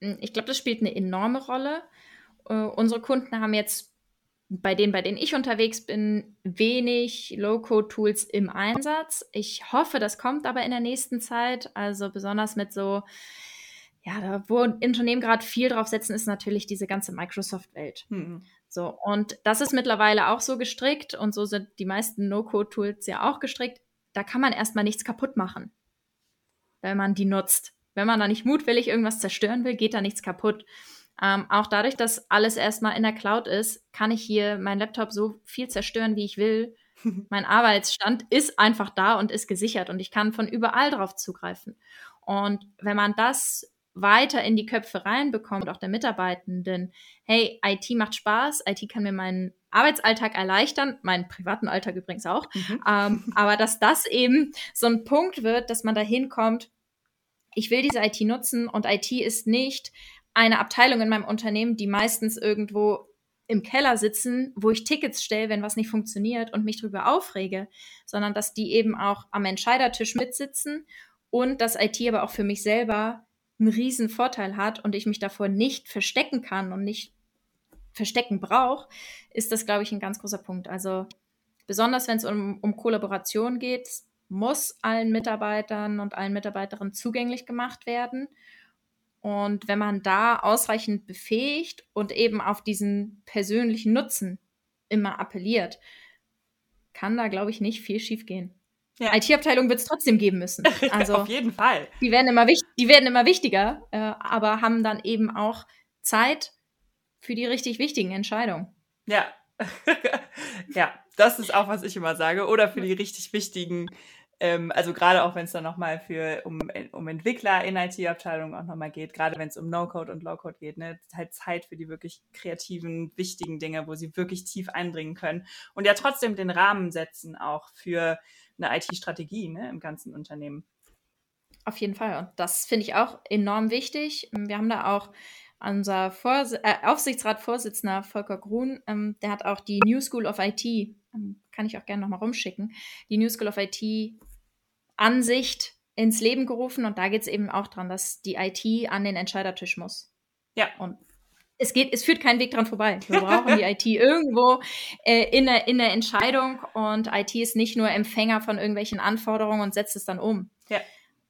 Hm, ich glaube, das spielt eine enorme Rolle. Uh, unsere Kunden haben jetzt bei denen, bei denen ich unterwegs bin, wenig Low-Code-Tools im Einsatz. Ich hoffe, das kommt aber in der nächsten Zeit. Also besonders mit so, ja, da, wo Unternehmen gerade viel drauf setzen, ist natürlich diese ganze Microsoft-Welt. Mhm. So, und das ist mittlerweile auch so gestrickt und so sind die meisten No-Code-Tools ja auch gestrickt da kann man erstmal nichts kaputt machen, wenn man die nutzt. Wenn man da nicht mutwillig irgendwas zerstören will, geht da nichts kaputt. Ähm, auch dadurch, dass alles erstmal in der Cloud ist, kann ich hier meinen Laptop so viel zerstören, wie ich will. mein Arbeitsstand ist einfach da und ist gesichert und ich kann von überall drauf zugreifen. Und wenn man das weiter in die Köpfe reinbekommt, auch der Mitarbeitenden, hey, IT macht Spaß, IT kann mir meinen Arbeitsalltag erleichtern, meinen privaten Alltag übrigens auch, mhm. ähm, aber dass das eben so ein Punkt wird, dass man da hinkommt, ich will diese IT nutzen und IT ist nicht eine Abteilung in meinem Unternehmen, die meistens irgendwo im Keller sitzen, wo ich Tickets stelle, wenn was nicht funktioniert und mich darüber aufrege, sondern dass die eben auch am Entscheidertisch mitsitzen und dass IT aber auch für mich selber einen riesen Vorteil hat und ich mich davor nicht verstecken kann und nicht verstecken brauche, ist das, glaube ich, ein ganz großer Punkt. Also besonders wenn es um, um Kollaboration geht, muss allen Mitarbeitern und allen Mitarbeiterinnen zugänglich gemacht werden. Und wenn man da ausreichend befähigt und eben auf diesen persönlichen Nutzen immer appelliert, kann da, glaube ich, nicht viel schiefgehen. Ja. IT-Abteilung wird es trotzdem geben müssen. Also auf jeden Fall. Die werden immer, die werden immer wichtiger, äh, aber haben dann eben auch Zeit für die richtig wichtigen Entscheidungen. Ja. ja, das ist auch, was ich immer sage. Oder für die richtig wichtigen, ähm, also gerade auch wenn es dann nochmal für um, um Entwickler in IT-Abteilungen auch nochmal geht, gerade wenn es um No-Code und Low-Code geht, ne, halt Zeit für die wirklich kreativen, wichtigen Dinge, wo sie wirklich tief einbringen können und ja trotzdem den Rahmen setzen auch für eine IT-Strategie ne, im ganzen Unternehmen. Auf jeden Fall. Und das finde ich auch enorm wichtig. Wir haben da auch unser Vors äh, Aufsichtsratsvorsitzender Volker Grun, ähm, der hat auch die New School of IT, kann ich auch gerne nochmal rumschicken, die New School of IT Ansicht ins Leben gerufen. Und da geht es eben auch dran, dass die IT an den Entscheidertisch muss. Ja. Und es geht, es führt kein Weg dran vorbei. Wir brauchen die IT irgendwo äh, in, der, in der Entscheidung und IT ist nicht nur Empfänger von irgendwelchen Anforderungen und setzt es dann um. Ja.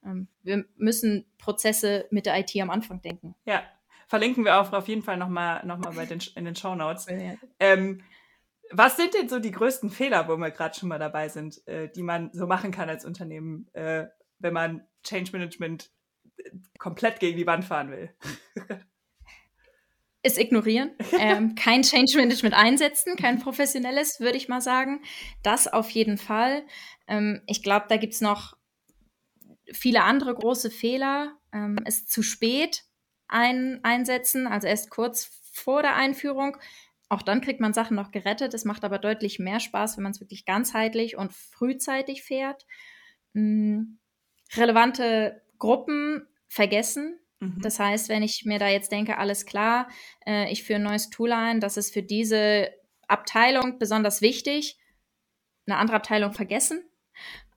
Ähm, wir müssen Prozesse mit der IT am Anfang denken. Ja, verlinken wir auch auf jeden Fall nochmal noch mal bei den, in den Show Notes. Ähm, was sind denn so die größten Fehler, wo wir gerade schon mal dabei sind, äh, die man so machen kann als Unternehmen, äh, wenn man Change Management äh, komplett gegen die Wand fahren will? es ignorieren, ähm, kein Change Management einsetzen, kein professionelles, würde ich mal sagen. Das auf jeden Fall. Ähm, ich glaube, da gibt es noch viele andere große Fehler. Ähm, es zu spät ein, einsetzen, also erst kurz vor der Einführung. Auch dann kriegt man Sachen noch gerettet. Es macht aber deutlich mehr Spaß, wenn man es wirklich ganzheitlich und frühzeitig fährt. Ähm, relevante Gruppen vergessen, Mhm. Das heißt, wenn ich mir da jetzt denke, alles klar, äh, ich führe ein neues Tool ein, das ist für diese Abteilung besonders wichtig, eine andere Abteilung vergessen,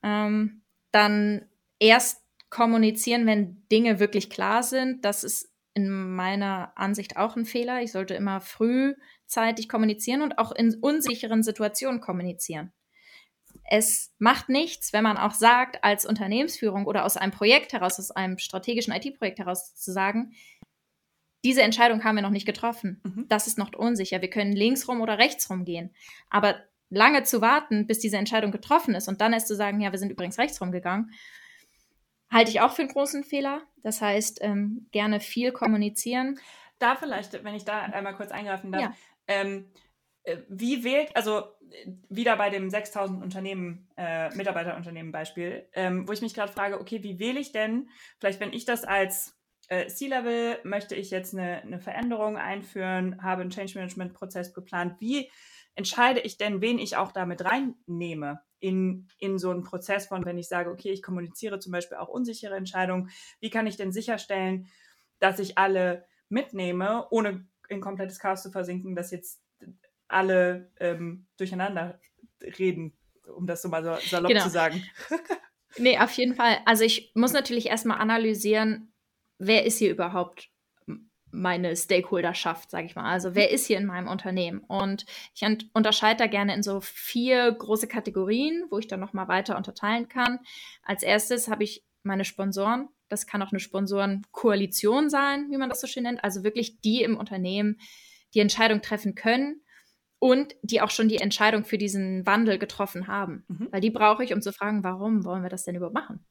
ähm, dann erst kommunizieren, wenn Dinge wirklich klar sind. Das ist in meiner Ansicht auch ein Fehler. Ich sollte immer frühzeitig kommunizieren und auch in unsicheren Situationen kommunizieren es macht nichts, wenn man auch sagt, als Unternehmensführung oder aus einem Projekt heraus, aus einem strategischen IT-Projekt heraus zu sagen, diese Entscheidung haben wir noch nicht getroffen. Mhm. Das ist noch unsicher. Wir können links rum oder rechts rum gehen. Aber lange zu warten, bis diese Entscheidung getroffen ist und dann erst zu sagen, ja, wir sind übrigens rechts rumgegangen, halte ich auch für einen großen Fehler. Das heißt, ähm, gerne viel kommunizieren. Da vielleicht, wenn ich da einmal kurz eingreifen darf. Ja. Ähm, äh, wie wählt, also wieder bei dem 6000 Unternehmen, äh, Mitarbeiterunternehmen Beispiel, ähm, wo ich mich gerade frage, okay, wie wähle ich denn, vielleicht wenn ich das als äh, C-Level, möchte ich jetzt eine, eine Veränderung einführen, habe einen Change Management Prozess geplant, wie entscheide ich denn, wen ich auch damit reinnehme in, in so einen Prozess von, wenn ich sage, okay, ich kommuniziere zum Beispiel auch unsichere Entscheidungen, wie kann ich denn sicherstellen, dass ich alle mitnehme, ohne in komplettes Chaos zu versinken, dass jetzt alle ähm, durcheinander reden, um das so mal so salopp genau. zu sagen. nee, auf jeden Fall. Also ich muss natürlich erstmal analysieren, wer ist hier überhaupt meine Stakeholderschaft, sage ich mal. Also wer ist hier in meinem Unternehmen? Und ich unterscheide da gerne in so vier große Kategorien, wo ich dann nochmal weiter unterteilen kann. Als erstes habe ich meine Sponsoren. Das kann auch eine Sponsorenkoalition sein, wie man das so schön nennt. Also wirklich die im Unternehmen die Entscheidung treffen können, und die auch schon die Entscheidung für diesen Wandel getroffen haben. Mhm. Weil die brauche ich, um zu fragen, warum wollen wir das denn überhaupt machen?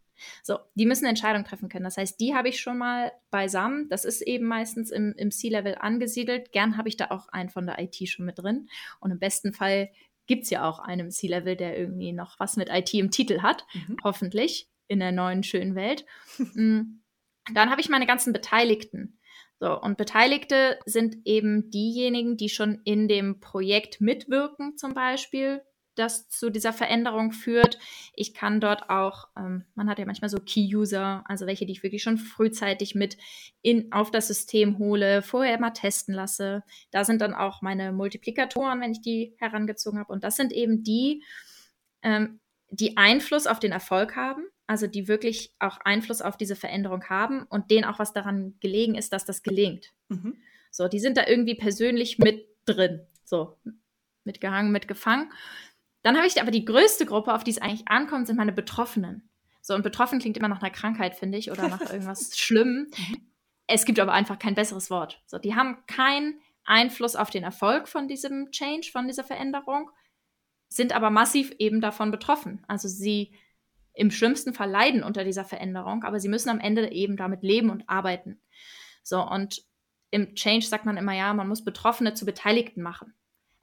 So, die müssen Entscheidungen treffen können. Das heißt, die habe ich schon mal beisammen. Das ist eben meistens im, im C-Level angesiedelt. Gern habe ich da auch einen von der IT schon mit drin. Und im besten Fall gibt es ja auch einen im C-Level, der irgendwie noch was mit IT im Titel hat. Mhm. Hoffentlich in der neuen schönen Welt. Mm. Dann habe ich meine ganzen Beteiligten. So, und Beteiligte sind eben diejenigen, die schon in dem Projekt mitwirken, zum Beispiel, das zu dieser Veränderung führt. Ich kann dort auch, ähm, man hat ja manchmal so Key-User, also welche, die ich wirklich schon frühzeitig mit in, auf das System hole, vorher mal testen lasse. Da sind dann auch meine Multiplikatoren, wenn ich die herangezogen habe. Und das sind eben die, ähm, die Einfluss auf den Erfolg haben also die wirklich auch Einfluss auf diese Veränderung haben und denen auch was daran gelegen ist, dass das gelingt. Mhm. So, die sind da irgendwie persönlich mit drin, so mitgehangen, mitgefangen. Dann habe ich aber die größte Gruppe, auf die es eigentlich ankommt, sind meine Betroffenen. So, und betroffen klingt immer nach einer Krankheit, finde ich, oder nach irgendwas Schlimmem. Mhm. Es gibt aber einfach kein besseres Wort. So, die haben keinen Einfluss auf den Erfolg von diesem Change, von dieser Veränderung, sind aber massiv eben davon betroffen. Also sie im schlimmsten Fall leiden unter dieser Veränderung, aber sie müssen am Ende eben damit leben und arbeiten. So, und im Change sagt man immer, ja, man muss Betroffene zu Beteiligten machen.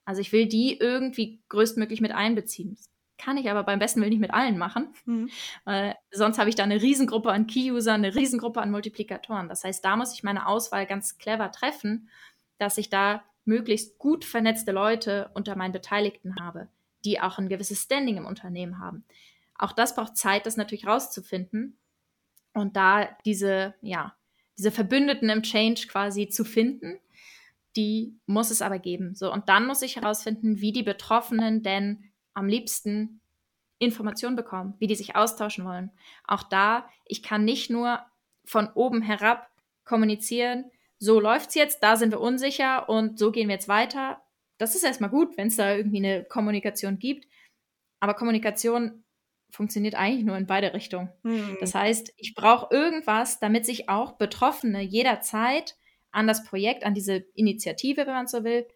Also ich will die irgendwie größtmöglich mit einbeziehen. Das kann ich aber beim besten Willen nicht mit allen machen. Mhm. Äh, sonst habe ich da eine Riesengruppe an Key-User, eine Riesengruppe an Multiplikatoren. Das heißt, da muss ich meine Auswahl ganz clever treffen, dass ich da möglichst gut vernetzte Leute unter meinen Beteiligten habe, die auch ein gewisses Standing im Unternehmen haben. Auch das braucht Zeit, das natürlich rauszufinden. Und da diese, ja, diese Verbündeten im Change quasi zu finden, die muss es aber geben. So, und dann muss ich herausfinden, wie die Betroffenen denn am liebsten Informationen bekommen, wie die sich austauschen wollen. Auch da, ich kann nicht nur von oben herab kommunizieren, so läuft es jetzt, da sind wir unsicher und so gehen wir jetzt weiter. Das ist erstmal gut, wenn es da irgendwie eine Kommunikation gibt. Aber Kommunikation funktioniert eigentlich nur in beide Richtungen. Hm. Das heißt, ich brauche irgendwas, damit sich auch Betroffene jederzeit an das Projekt, an diese Initiative, wenn man so will,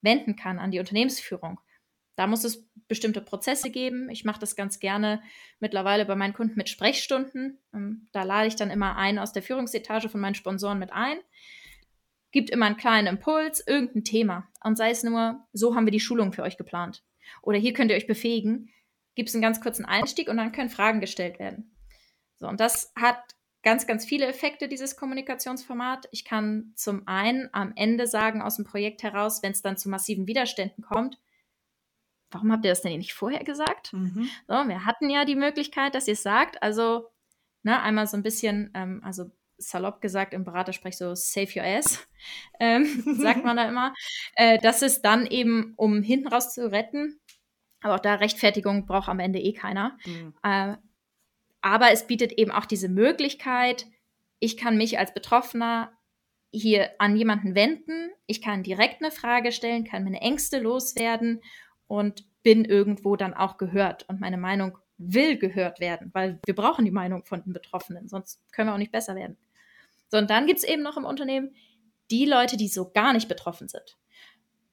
wenden kann, an die Unternehmensführung. Da muss es bestimmte Prozesse geben. Ich mache das ganz gerne mittlerweile bei meinen Kunden mit Sprechstunden. Ähm, Da lade ich dann immer einen aus der Führungsetage von meinen Sponsoren mit ein. Gibt immer einen kleinen Impuls, irgendein Thema. Und sei es nur, so haben wir die Schulung für euch geplant. Oder hier könnt ihr euch befähigen. Gibt es einen ganz kurzen Einstieg und dann können Fragen gestellt werden. So, und das hat ganz, ganz viele Effekte, dieses Kommunikationsformat. Ich kann zum einen am Ende sagen, aus dem Projekt heraus, wenn es dann zu massiven Widerständen kommt, warum habt ihr das denn nicht vorher gesagt? Mhm. So, wir hatten ja die Möglichkeit, dass ihr es sagt. Also, ne, einmal so ein bisschen, ähm, also salopp gesagt, im Beratersprech so save your ass, ähm, sagt man da immer. Äh, das ist dann eben, um hinten raus zu retten. Aber auch da Rechtfertigung braucht am Ende eh keiner. Hm. Äh, aber es bietet eben auch diese Möglichkeit, ich kann mich als Betroffener hier an jemanden wenden, ich kann direkt eine Frage stellen, kann meine Ängste loswerden und bin irgendwo dann auch gehört. Und meine Meinung will gehört werden, weil wir brauchen die Meinung von den Betroffenen, sonst können wir auch nicht besser werden. So, und dann gibt es eben noch im Unternehmen die Leute, die so gar nicht betroffen sind.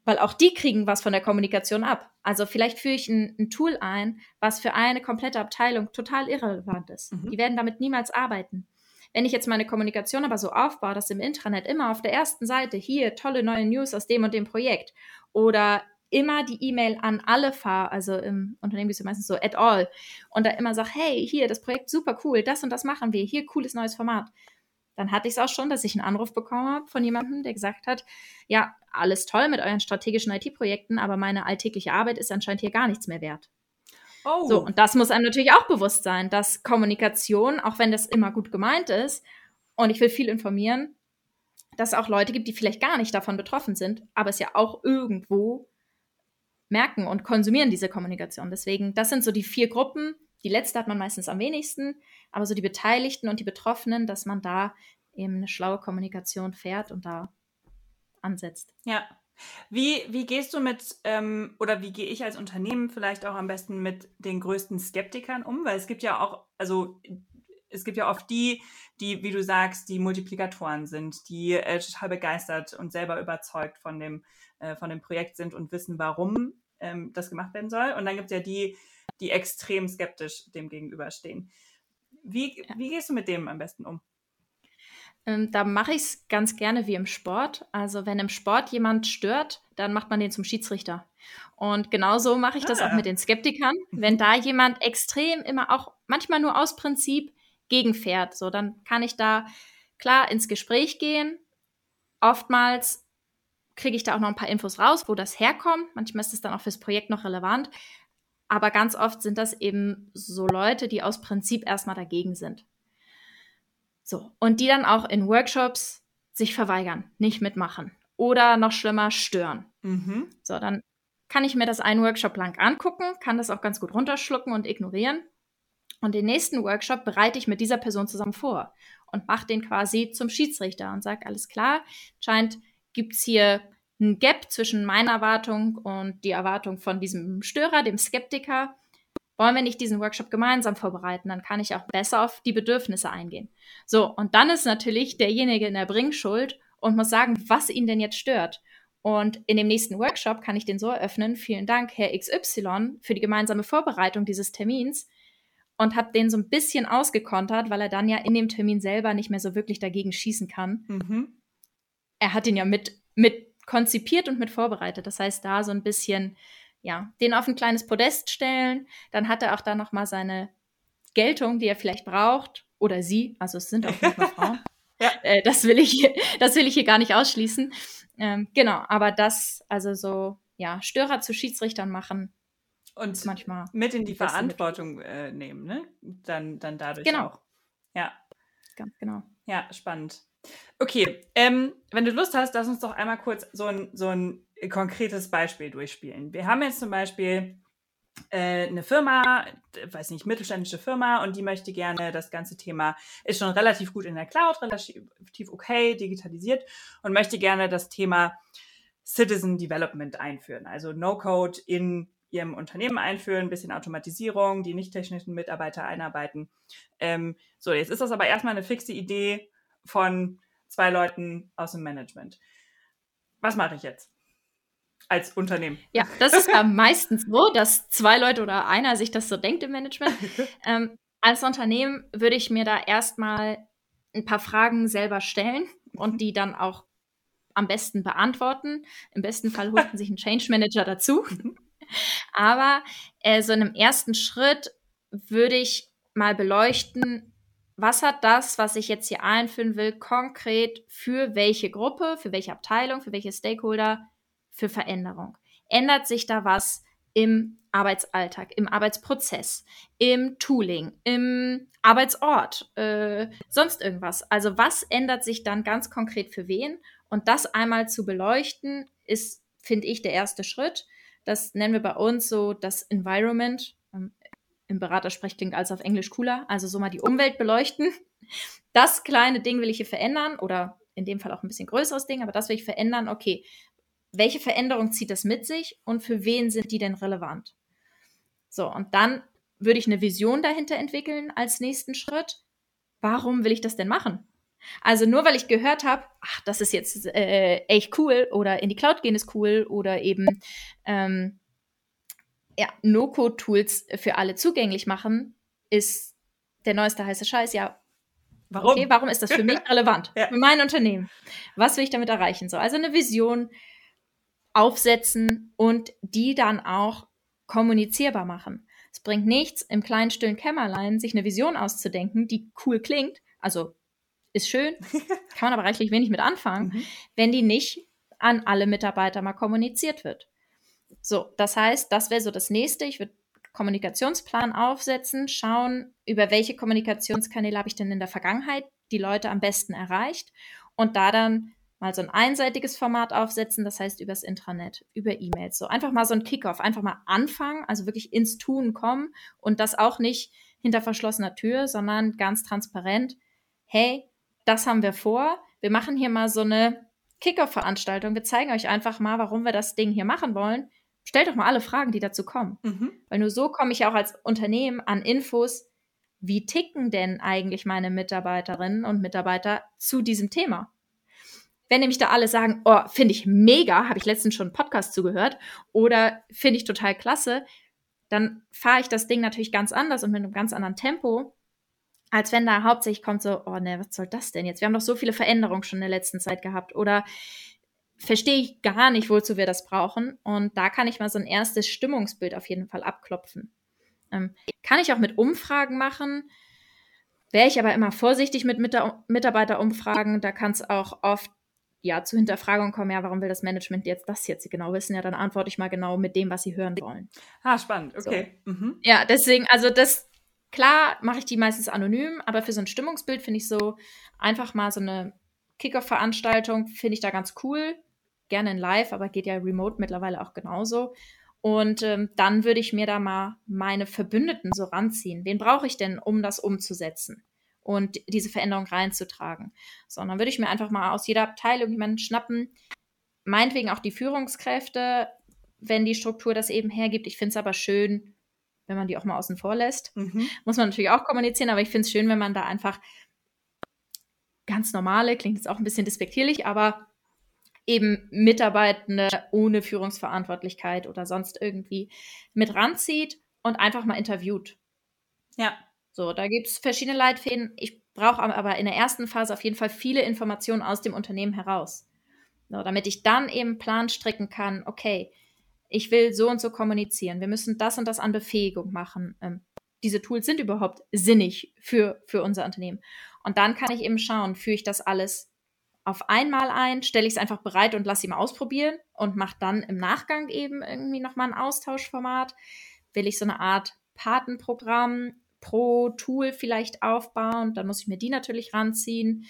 Weil auch die kriegen was von der Kommunikation ab. Also vielleicht führe ich ein, ein Tool ein, was für eine komplette Abteilung total irrelevant ist. Mhm. Die werden damit niemals arbeiten. Wenn ich jetzt meine Kommunikation aber so aufbaue, dass im Intranet immer auf der ersten Seite hier tolle neue News aus dem und dem Projekt oder immer die E-Mail an alle fahre, also im Unternehmen ist es meistens so at all und da immer sage, hey, hier, das Projekt super cool, das und das machen wir, hier cooles neues Format. Dann hatte ich es auch schon, dass ich einen Anruf bekommen habe von jemandem, der gesagt hat, ja, alles toll mit euren strategischen IT-Projekten, aber meine alltägliche Arbeit ist anscheinend hier gar nichts mehr wert. Oh. So, und das muss einem natürlich auch bewusst sein, dass Kommunikation, auch wenn das immer gut gemeint ist, und ich will viel informieren, dass es auch Leute gibt, die vielleicht gar nicht davon betroffen sind, aber es ja auch irgendwo merken und konsumieren diese Kommunikation. Deswegen, das sind so die vier Gruppen. Die letzte hat man meistens am wenigsten, aber so die Beteiligten und die Betroffenen, dass man da eben eine schlaue Kommunikation fährt und da ansetzt. Ja. Wie, wie gehst du mit, ähm, oder wie gehe ich als Unternehmen vielleicht auch am besten mit den größten Skeptikern um? Weil es gibt ja auch, also es gibt ja oft die, die, wie du sagst, die Multiplikatoren sind, die äh, total begeistert und selber überzeugt von dem, äh, von dem Projekt sind und wissen, warum ähm, das gemacht werden soll. Und dann gibt es ja die, die extrem skeptisch dem gegenüberstehen. Wie, Ja. wie gehst du mit dem am besten um? Ähm, da mache ich es ganz gerne wie im Sport. Also wenn im Sport jemand stört, dann macht man den zum Schiedsrichter. Und genauso mache ich das Ah. auch mit den Skeptikern. Wenn da jemand extrem immer auch manchmal nur aus Prinzip gegenfährt, so dann kann ich da klar ins Gespräch gehen. Oftmals kriege ich da auch noch ein paar Infos raus, wo das herkommt. Manchmal ist es dann auch fürs Projekt noch relevant. Aber ganz oft sind das eben so Leute, die aus Prinzip erstmal dagegen sind. So, und die dann auch in Workshops sich verweigern, nicht mitmachen oder noch schlimmer stören. Mhm. So, dann kann ich mir das einen Workshop lang angucken, kann das auch ganz gut runterschlucken und ignorieren. Und den nächsten Workshop bereite ich mit dieser Person zusammen vor und mache den quasi zum Schiedsrichter und sage, alles klar, scheint gibt es hier ein Gap zwischen meiner Erwartung und die Erwartung von diesem Störer, dem Skeptiker. Wollen wir nicht diesen Workshop gemeinsam vorbereiten? Dann kann ich auch besser auf die Bedürfnisse eingehen. So, und dann ist natürlich derjenige in der Bringschuld und muss sagen, was ihn denn jetzt stört. Und in dem nächsten Workshop kann ich den so eröffnen, vielen Dank, Herr XY, für die gemeinsame Vorbereitung dieses Termins und habe den so ein bisschen ausgekontert, weil er dann ja in dem Termin selber nicht mehr so wirklich dagegen schießen kann. Mhm. Er hat ihn ja mit, mit konzipiert und mit vorbereitet. Das heißt, da so ein bisschen, ja, den auf ein kleines Podest stellen, dann hat er auch da nochmal seine Geltung, die er vielleicht braucht, oder sie, also es sind auch nicht nur Frauen. Ja. Äh, das, will ich, das will ich hier gar nicht ausschließen. Ähm, genau, aber das, also so, ja, Störer zu Schiedsrichtern machen, Und manchmal. mit in die Verantwortung äh, nehmen, ne? Dann, dann dadurch Genau. auch. Ja, Ganz genau. ja, spannend. Okay, ähm, wenn du Lust hast, lass uns doch einmal kurz so ein, so ein konkretes Beispiel durchspielen. Wir haben jetzt zum Beispiel äh, eine Firma, weiß nicht, mittelständische Firma und die möchte gerne das ganze Thema, ist schon relativ gut in der Cloud, relativ okay, digitalisiert und möchte gerne das Thema Citizen Development einführen, also No-Code in ihrem Unternehmen einführen, ein bisschen Automatisierung, die nicht technischen Mitarbeiter einarbeiten. Ähm, so, jetzt ist das aber erstmal eine fixe Idee von zwei Leuten aus dem Management. Was mache ich jetzt? Als Unternehmen. Ja, das ist ja meistens so, dass zwei Leute oder einer sich das so denkt im Management. ähm, als Unternehmen würde ich mir da erstmal ein paar Fragen selber stellen und die dann auch am besten beantworten. Im besten Fall holt man sich einen Change Manager dazu. Mhm. Aber äh, so in einem ersten Schritt würde ich mal beleuchten, was hat das, was ich jetzt hier einführen will, konkret für welche Gruppe, für welche Abteilung, für welche Stakeholder, für Veränderung? Ändert sich da was im Arbeitsalltag, im Arbeitsprozess, im Tooling, im Arbeitsort, äh, sonst irgendwas? Also was ändert sich dann ganz konkret für wen? Und das einmal zu beleuchten, ist, finde ich, der erste Schritt. Das nennen wir bei uns so das Environment. Ähm, Im Beratersprech klingt alles auf Englisch cooler. Also so mal die Umwelt beleuchten. Das kleine Ding will ich hier verändern oder in dem Fall auch ein bisschen größeres Ding, aber das will ich verändern. Okay, welche Veränderung zieht das mit sich und für wen sind die denn relevant? So, und dann würde ich eine Vision dahinter entwickeln als nächsten Schritt. Warum will ich das denn machen? Also nur weil ich gehört habe, ach, das ist jetzt äh, echt cool oder in die Cloud gehen ist cool oder eben ähm, ja, No-Code-Tools für alle zugänglich machen, ist der neueste heiße Scheiß. Ja, warum? Okay, warum ist das für mich relevant? ja. Für mein Unternehmen. Was will ich damit erreichen? So, also eine Vision aufsetzen und die dann auch kommunizierbar machen. Es bringt nichts, im kleinen stillen Kämmerlein sich eine Vision auszudenken, die cool klingt, also ist schön, kann man aber reichlich wenig mit anfangen, mhm. wenn die nicht an alle Mitarbeiter mal kommuniziert wird. So, das heißt, das wäre so das nächste. Ich würde Kommunikationsplan aufsetzen, schauen, über welche Kommunikationskanäle habe ich denn in der Vergangenheit die Leute am besten erreicht und da dann mal so ein einseitiges Format aufsetzen, das heißt übers Intranet, über E-Mails. So einfach mal so ein Kickoff, einfach mal anfangen, also wirklich ins Tun kommen und das auch nicht hinter verschlossener Tür, sondern ganz transparent. Hey, das haben wir vor. Wir machen hier mal so eine Kickoff-Veranstaltung. Wir zeigen euch einfach mal, warum wir das Ding hier machen wollen. Stellt doch mal alle Fragen, die dazu kommen. Mhm. Weil nur so komme ich auch als Unternehmen an Infos, wie ticken denn eigentlich meine Mitarbeiterinnen und Mitarbeiter zu diesem Thema? Wenn nämlich da alle sagen, oh, finde ich mega, habe ich letztens schon einen Podcast zugehört, oder finde ich total klasse, dann fahre ich das Ding natürlich ganz anders und mit einem ganz anderen Tempo als wenn da hauptsächlich kommt so, oh ne, was soll das denn jetzt? Wir haben doch so viele Veränderungen schon in der letzten Zeit gehabt oder verstehe ich gar nicht, wozu wir das brauchen. Und da kann ich mal so ein erstes Stimmungsbild auf jeden Fall abklopfen. Ähm, kann ich auch mit Umfragen machen. Wäre ich aber immer vorsichtig mit Mitarbeiterumfragen. Da kann es auch oft ja zu Hinterfragungen kommen, ja, warum will das Management jetzt das jetzt genau wissen? Ja, dann antworte ich mal genau mit dem, was sie hören wollen. Ah, spannend, okay. So. Mhm. Ja, deswegen, also das, Klar mache ich die meistens anonym, aber für so ein Stimmungsbild finde ich so einfach mal so eine Kickoff-Veranstaltung, finde ich da ganz cool. Gerne in live, aber geht ja remote mittlerweile auch genauso. Und ähm, dann würde ich mir da mal meine Verbündeten so ranziehen. Wen brauche ich denn, um das umzusetzen und diese Veränderung reinzutragen? So, dann würde ich mir einfach mal aus jeder Abteilung jemanden schnappen, meinetwegen auch die Führungskräfte, wenn die Struktur das eben hergibt. Ich finde es aber schön, wenn man die auch mal außen vor lässt. Mhm. Muss man natürlich auch kommunizieren, aber ich finde es schön, wenn man da einfach ganz normale, klingt jetzt auch ein bisschen despektierlich, aber eben Mitarbeitende ohne Führungsverantwortlichkeit oder sonst irgendwie mit ranzieht und einfach mal interviewt. Ja. So, da gibt es verschiedene Leitfäden. Ich brauche aber in der ersten Phase auf jeden Fall viele Informationen aus dem Unternehmen heraus. So, damit ich dann eben Plan stricken kann, okay, ich will so und so kommunizieren, wir müssen das und das an Befähigung machen. Ähm, diese Tools sind überhaupt sinnig für, für unser Unternehmen. Und dann kann ich eben schauen, führe ich das alles auf einmal ein, stelle ich es einfach bereit und lasse ihn ausprobieren und mache dann im Nachgang eben irgendwie nochmal ein Austauschformat. Will ich so eine Art Patenprogramm pro Tool vielleicht aufbauen, dann muss ich mir die natürlich ranziehen.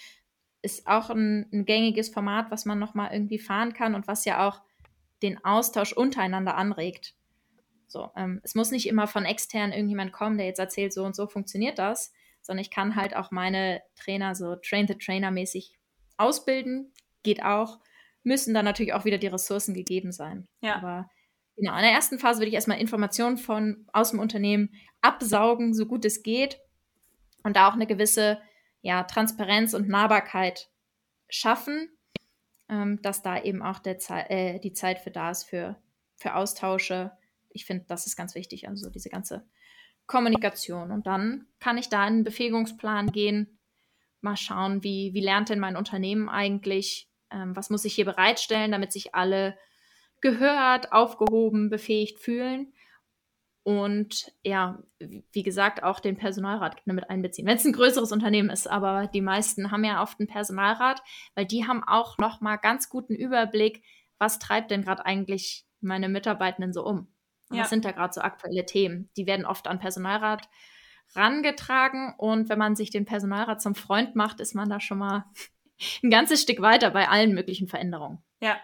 Ist auch ein, ein gängiges Format, was man nochmal irgendwie fahren kann und was ja auch den Austausch untereinander anregt. So, ähm, es muss nicht immer von extern irgendjemand kommen, der jetzt erzählt, so und so funktioniert das, sondern ich kann halt auch meine Trainer so Train-the-Trainer-mäßig ausbilden, geht auch, müssen dann natürlich auch wieder die Ressourcen gegeben sein. Ja. Aber Genau, in der ersten Phase würde ich erstmal Informationen von aus dem Unternehmen absaugen, so gut es geht. Und da auch eine gewisse ja, Transparenz und Nahbarkeit schaffen, ähm, dass da eben auch der Ze äh, die Zeit für da ist für, für Austausche. Ich finde, das ist ganz wichtig, also diese ganze Kommunikation. Und dann kann ich da in einen Befähigungsplan gehen, mal schauen, wie, wie lernt denn mein Unternehmen eigentlich, ähm, was muss ich hier bereitstellen, damit sich alle gehört, aufgehoben, befähigt fühlen. Und ja, wie gesagt, auch den Personalrat mit einbeziehen, wenn es ein größeres Unternehmen ist. Aber die meisten haben ja oft einen Personalrat, weil die haben auch noch mal ganz guten Überblick, was treibt denn gerade eigentlich meine Mitarbeitenden so um? Ja. Was sind da gerade so aktuelle Themen? Die werden oft an Personalrat rangetragen und wenn man sich den Personalrat zum Freund macht, ist man da schon mal ein ganzes Stück weiter bei allen möglichen Veränderungen. Ja,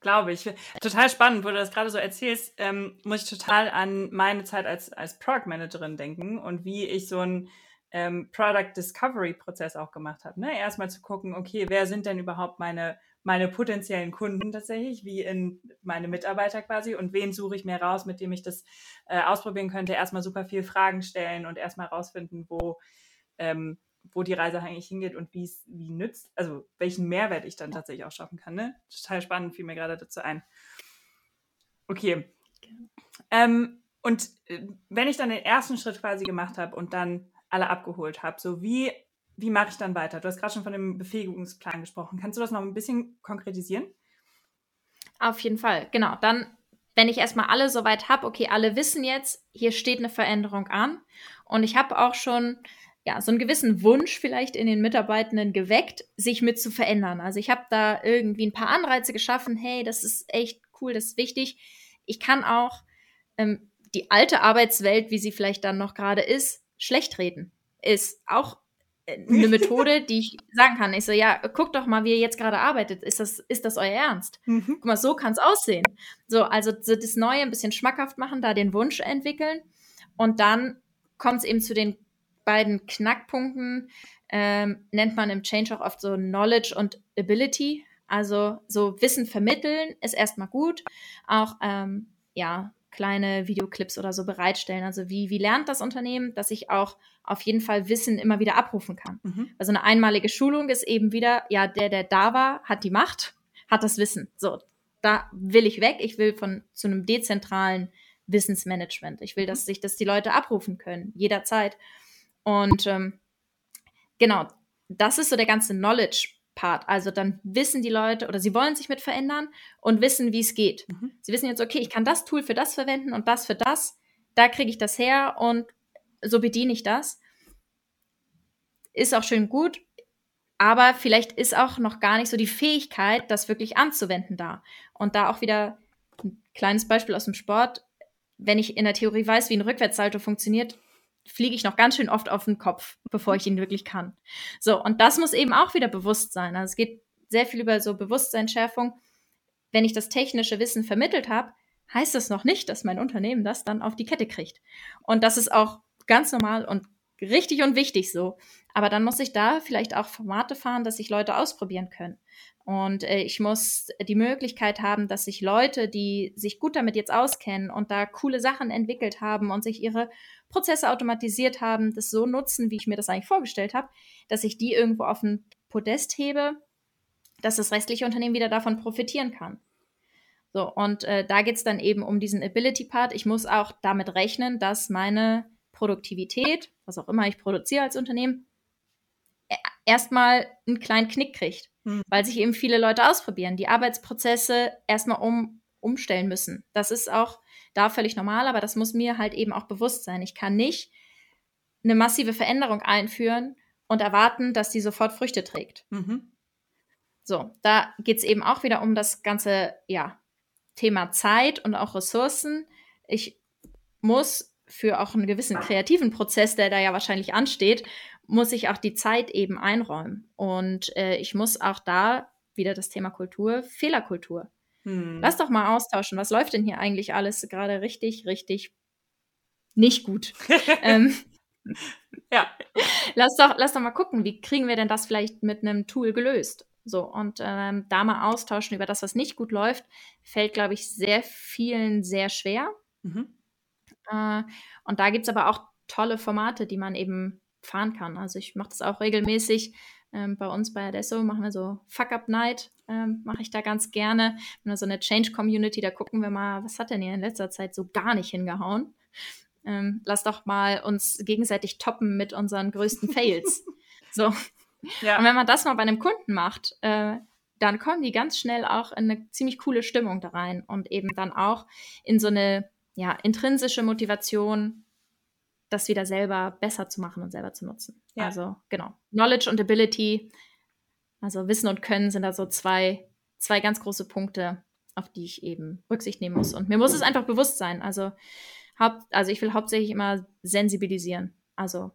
glaube ich. Total spannend, wo du das gerade so erzählst, ähm, muss ich total an meine Zeit als, als Product Managerin denken und wie ich so einen ähm, Product Discovery Prozess auch gemacht habe. Ne? Erstmal zu gucken, okay, wer sind denn überhaupt meine, meine potenziellen Kunden tatsächlich, wie in meine Mitarbeiter quasi und wen suche ich mir raus, mit dem ich das äh, ausprobieren könnte. Erstmal super viel Fragen stellen und erstmal rausfinden, wo ähm, wo die Reise eigentlich hingeht und wie es wie nützt, also welchen Mehrwert ich dann tatsächlich auch schaffen kann. Ne? Total spannend, fiel mir gerade dazu ein. Okay. Ähm, und äh, wenn ich dann den ersten Schritt quasi gemacht habe und dann alle abgeholt habe, so wie, wie mache ich dann weiter? Du hast gerade schon von dem Befähigungsplan gesprochen. Kannst du das noch ein bisschen konkretisieren? Auf jeden Fall, genau. Dann, wenn ich erstmal alle soweit habe, okay, alle wissen jetzt, hier steht eine Veränderung an. Und ich habe auch schon ja, so einen gewissen Wunsch vielleicht in den Mitarbeitenden geweckt, sich mit zu verändern. Also ich habe da irgendwie ein paar Anreize geschaffen, hey, das ist echt cool, das ist wichtig. Ich kann auch ähm, die alte Arbeitswelt, wie sie vielleicht dann noch gerade ist, schlecht reden. Ist auch äh, eine Methode, die ich sagen kann. Ich so, ja, guck doch mal, wie ihr jetzt gerade arbeitet. Ist das, ist das euer Ernst? Mhm. Guck mal, so kann es aussehen. So, also das Neue ein bisschen schmackhaft machen, da den Wunsch entwickeln. Und dann kommt es eben zu den beiden Knackpunkten ähm, nennt man im Change auch oft so Knowledge und Ability. Also so Wissen vermitteln ist erstmal gut. Auch ähm, ja kleine Videoclips oder so bereitstellen. Also wie, wie lernt das Unternehmen, dass ich auch auf jeden Fall Wissen immer wieder abrufen kann. Mhm. Also eine einmalige Schulung ist eben wieder, ja, der, der da war, hat die Macht, hat das Wissen. So, da will ich weg. Ich will von zu einem dezentralen Wissensmanagement. Ich will, dass mhm. sich das die Leute abrufen können, jederzeit. Und ähm, genau, das ist so der ganze Knowledge-Part. Also dann wissen die Leute oder sie wollen sich mit verändern und wissen, wie es geht. Mhm. Sie wissen jetzt, okay, ich kann das Tool für das verwenden und das für das. Da kriege ich das her und so bediene ich das. Ist auch schön gut, aber vielleicht ist auch noch gar nicht so die Fähigkeit, das wirklich anzuwenden da. Und da auch wieder ein kleines Beispiel aus dem Sport. Wenn ich in der Theorie weiß, wie ein Rückwärtssalto funktioniert, fliege ich noch ganz schön oft auf den Kopf, bevor ich ihn wirklich kann. So, und das muss eben auch wieder bewusst sein. Also es geht sehr viel über so Bewusstseinsschärfung. Wenn ich das technische Wissen vermittelt habe, heißt das noch nicht, dass mein Unternehmen das dann auf die Kette kriegt. Und das ist auch ganz normal und richtig und wichtig so. Aber dann muss ich da vielleicht auch Formate fahren, dass sich Leute ausprobieren können. Und äh, ich muss die Möglichkeit haben, dass sich Leute, die sich gut damit jetzt auskennen und da coole Sachen entwickelt haben und sich ihre Prozesse automatisiert haben, das so nutzen, wie ich mir das eigentlich vorgestellt habe, dass ich die irgendwo auf ein Podest hebe, dass das restliche Unternehmen wieder davon profitieren kann. So, und äh, da geht es dann eben um diesen Ability-Part. Ich muss auch damit rechnen, dass meine Produktivität, was auch immer ich produziere als Unternehmen, e-, erstmal einen kleinen Knick kriegt hm. weil sich eben viele Leute ausprobieren, die Arbeitsprozesse erstmal um, umstellen müssen. Das ist auch da völlig normal, aber das muss mir halt eben auch bewusst sein. Ich kann nicht eine massive Veränderung einführen und erwarten, dass die sofort Früchte trägt. Mhm. So, da geht es eben auch wieder um das ganze ja, Thema Zeit und auch Ressourcen. Ich muss für auch einen gewissen kreativen Prozess, der da ja wahrscheinlich ansteht, muss ich auch die Zeit eben einräumen. Und äh, ich muss auch da wieder das Thema Kultur, Fehlerkultur. Hm. Lass doch mal austauschen. Was läuft denn hier eigentlich alles gerade richtig, richtig nicht gut? ähm, ja. Lass doch, lass doch mal gucken, wie kriegen wir denn das vielleicht mit einem Tool gelöst? So, und ähm, da mal austauschen über das, was nicht gut läuft, fällt, glaube ich, sehr vielen sehr schwer. Mhm. Äh, und da gibt es aber auch tolle Formate, die man eben fahren kann. Also ich mache das auch regelmäßig. Ähm, bei uns bei Adesso machen wir so Fuck-Up-Night, ähm, mache ich da ganz gerne. Wir so eine Change-Community, da gucken wir mal, was hat denn hier in letzter Zeit so gar nicht hingehauen. Ähm, lass doch mal uns gegenseitig toppen mit unseren größten Fails. so. Ja. Und wenn man das mal bei einem Kunden macht, äh, dann kommen die ganz schnell auch in eine ziemlich coole Stimmung da rein und eben dann auch in so eine ja, intrinsische Motivation, das wieder selber besser zu machen und selber zu nutzen. Ja. Also genau. Knowledge und Ability, also Wissen und Können sind da so zwei, zwei ganz große Punkte, auf die ich eben Rücksicht nehmen muss. Und mir muss es einfach bewusst sein. Also, haupt, also ich will hauptsächlich immer sensibilisieren. Also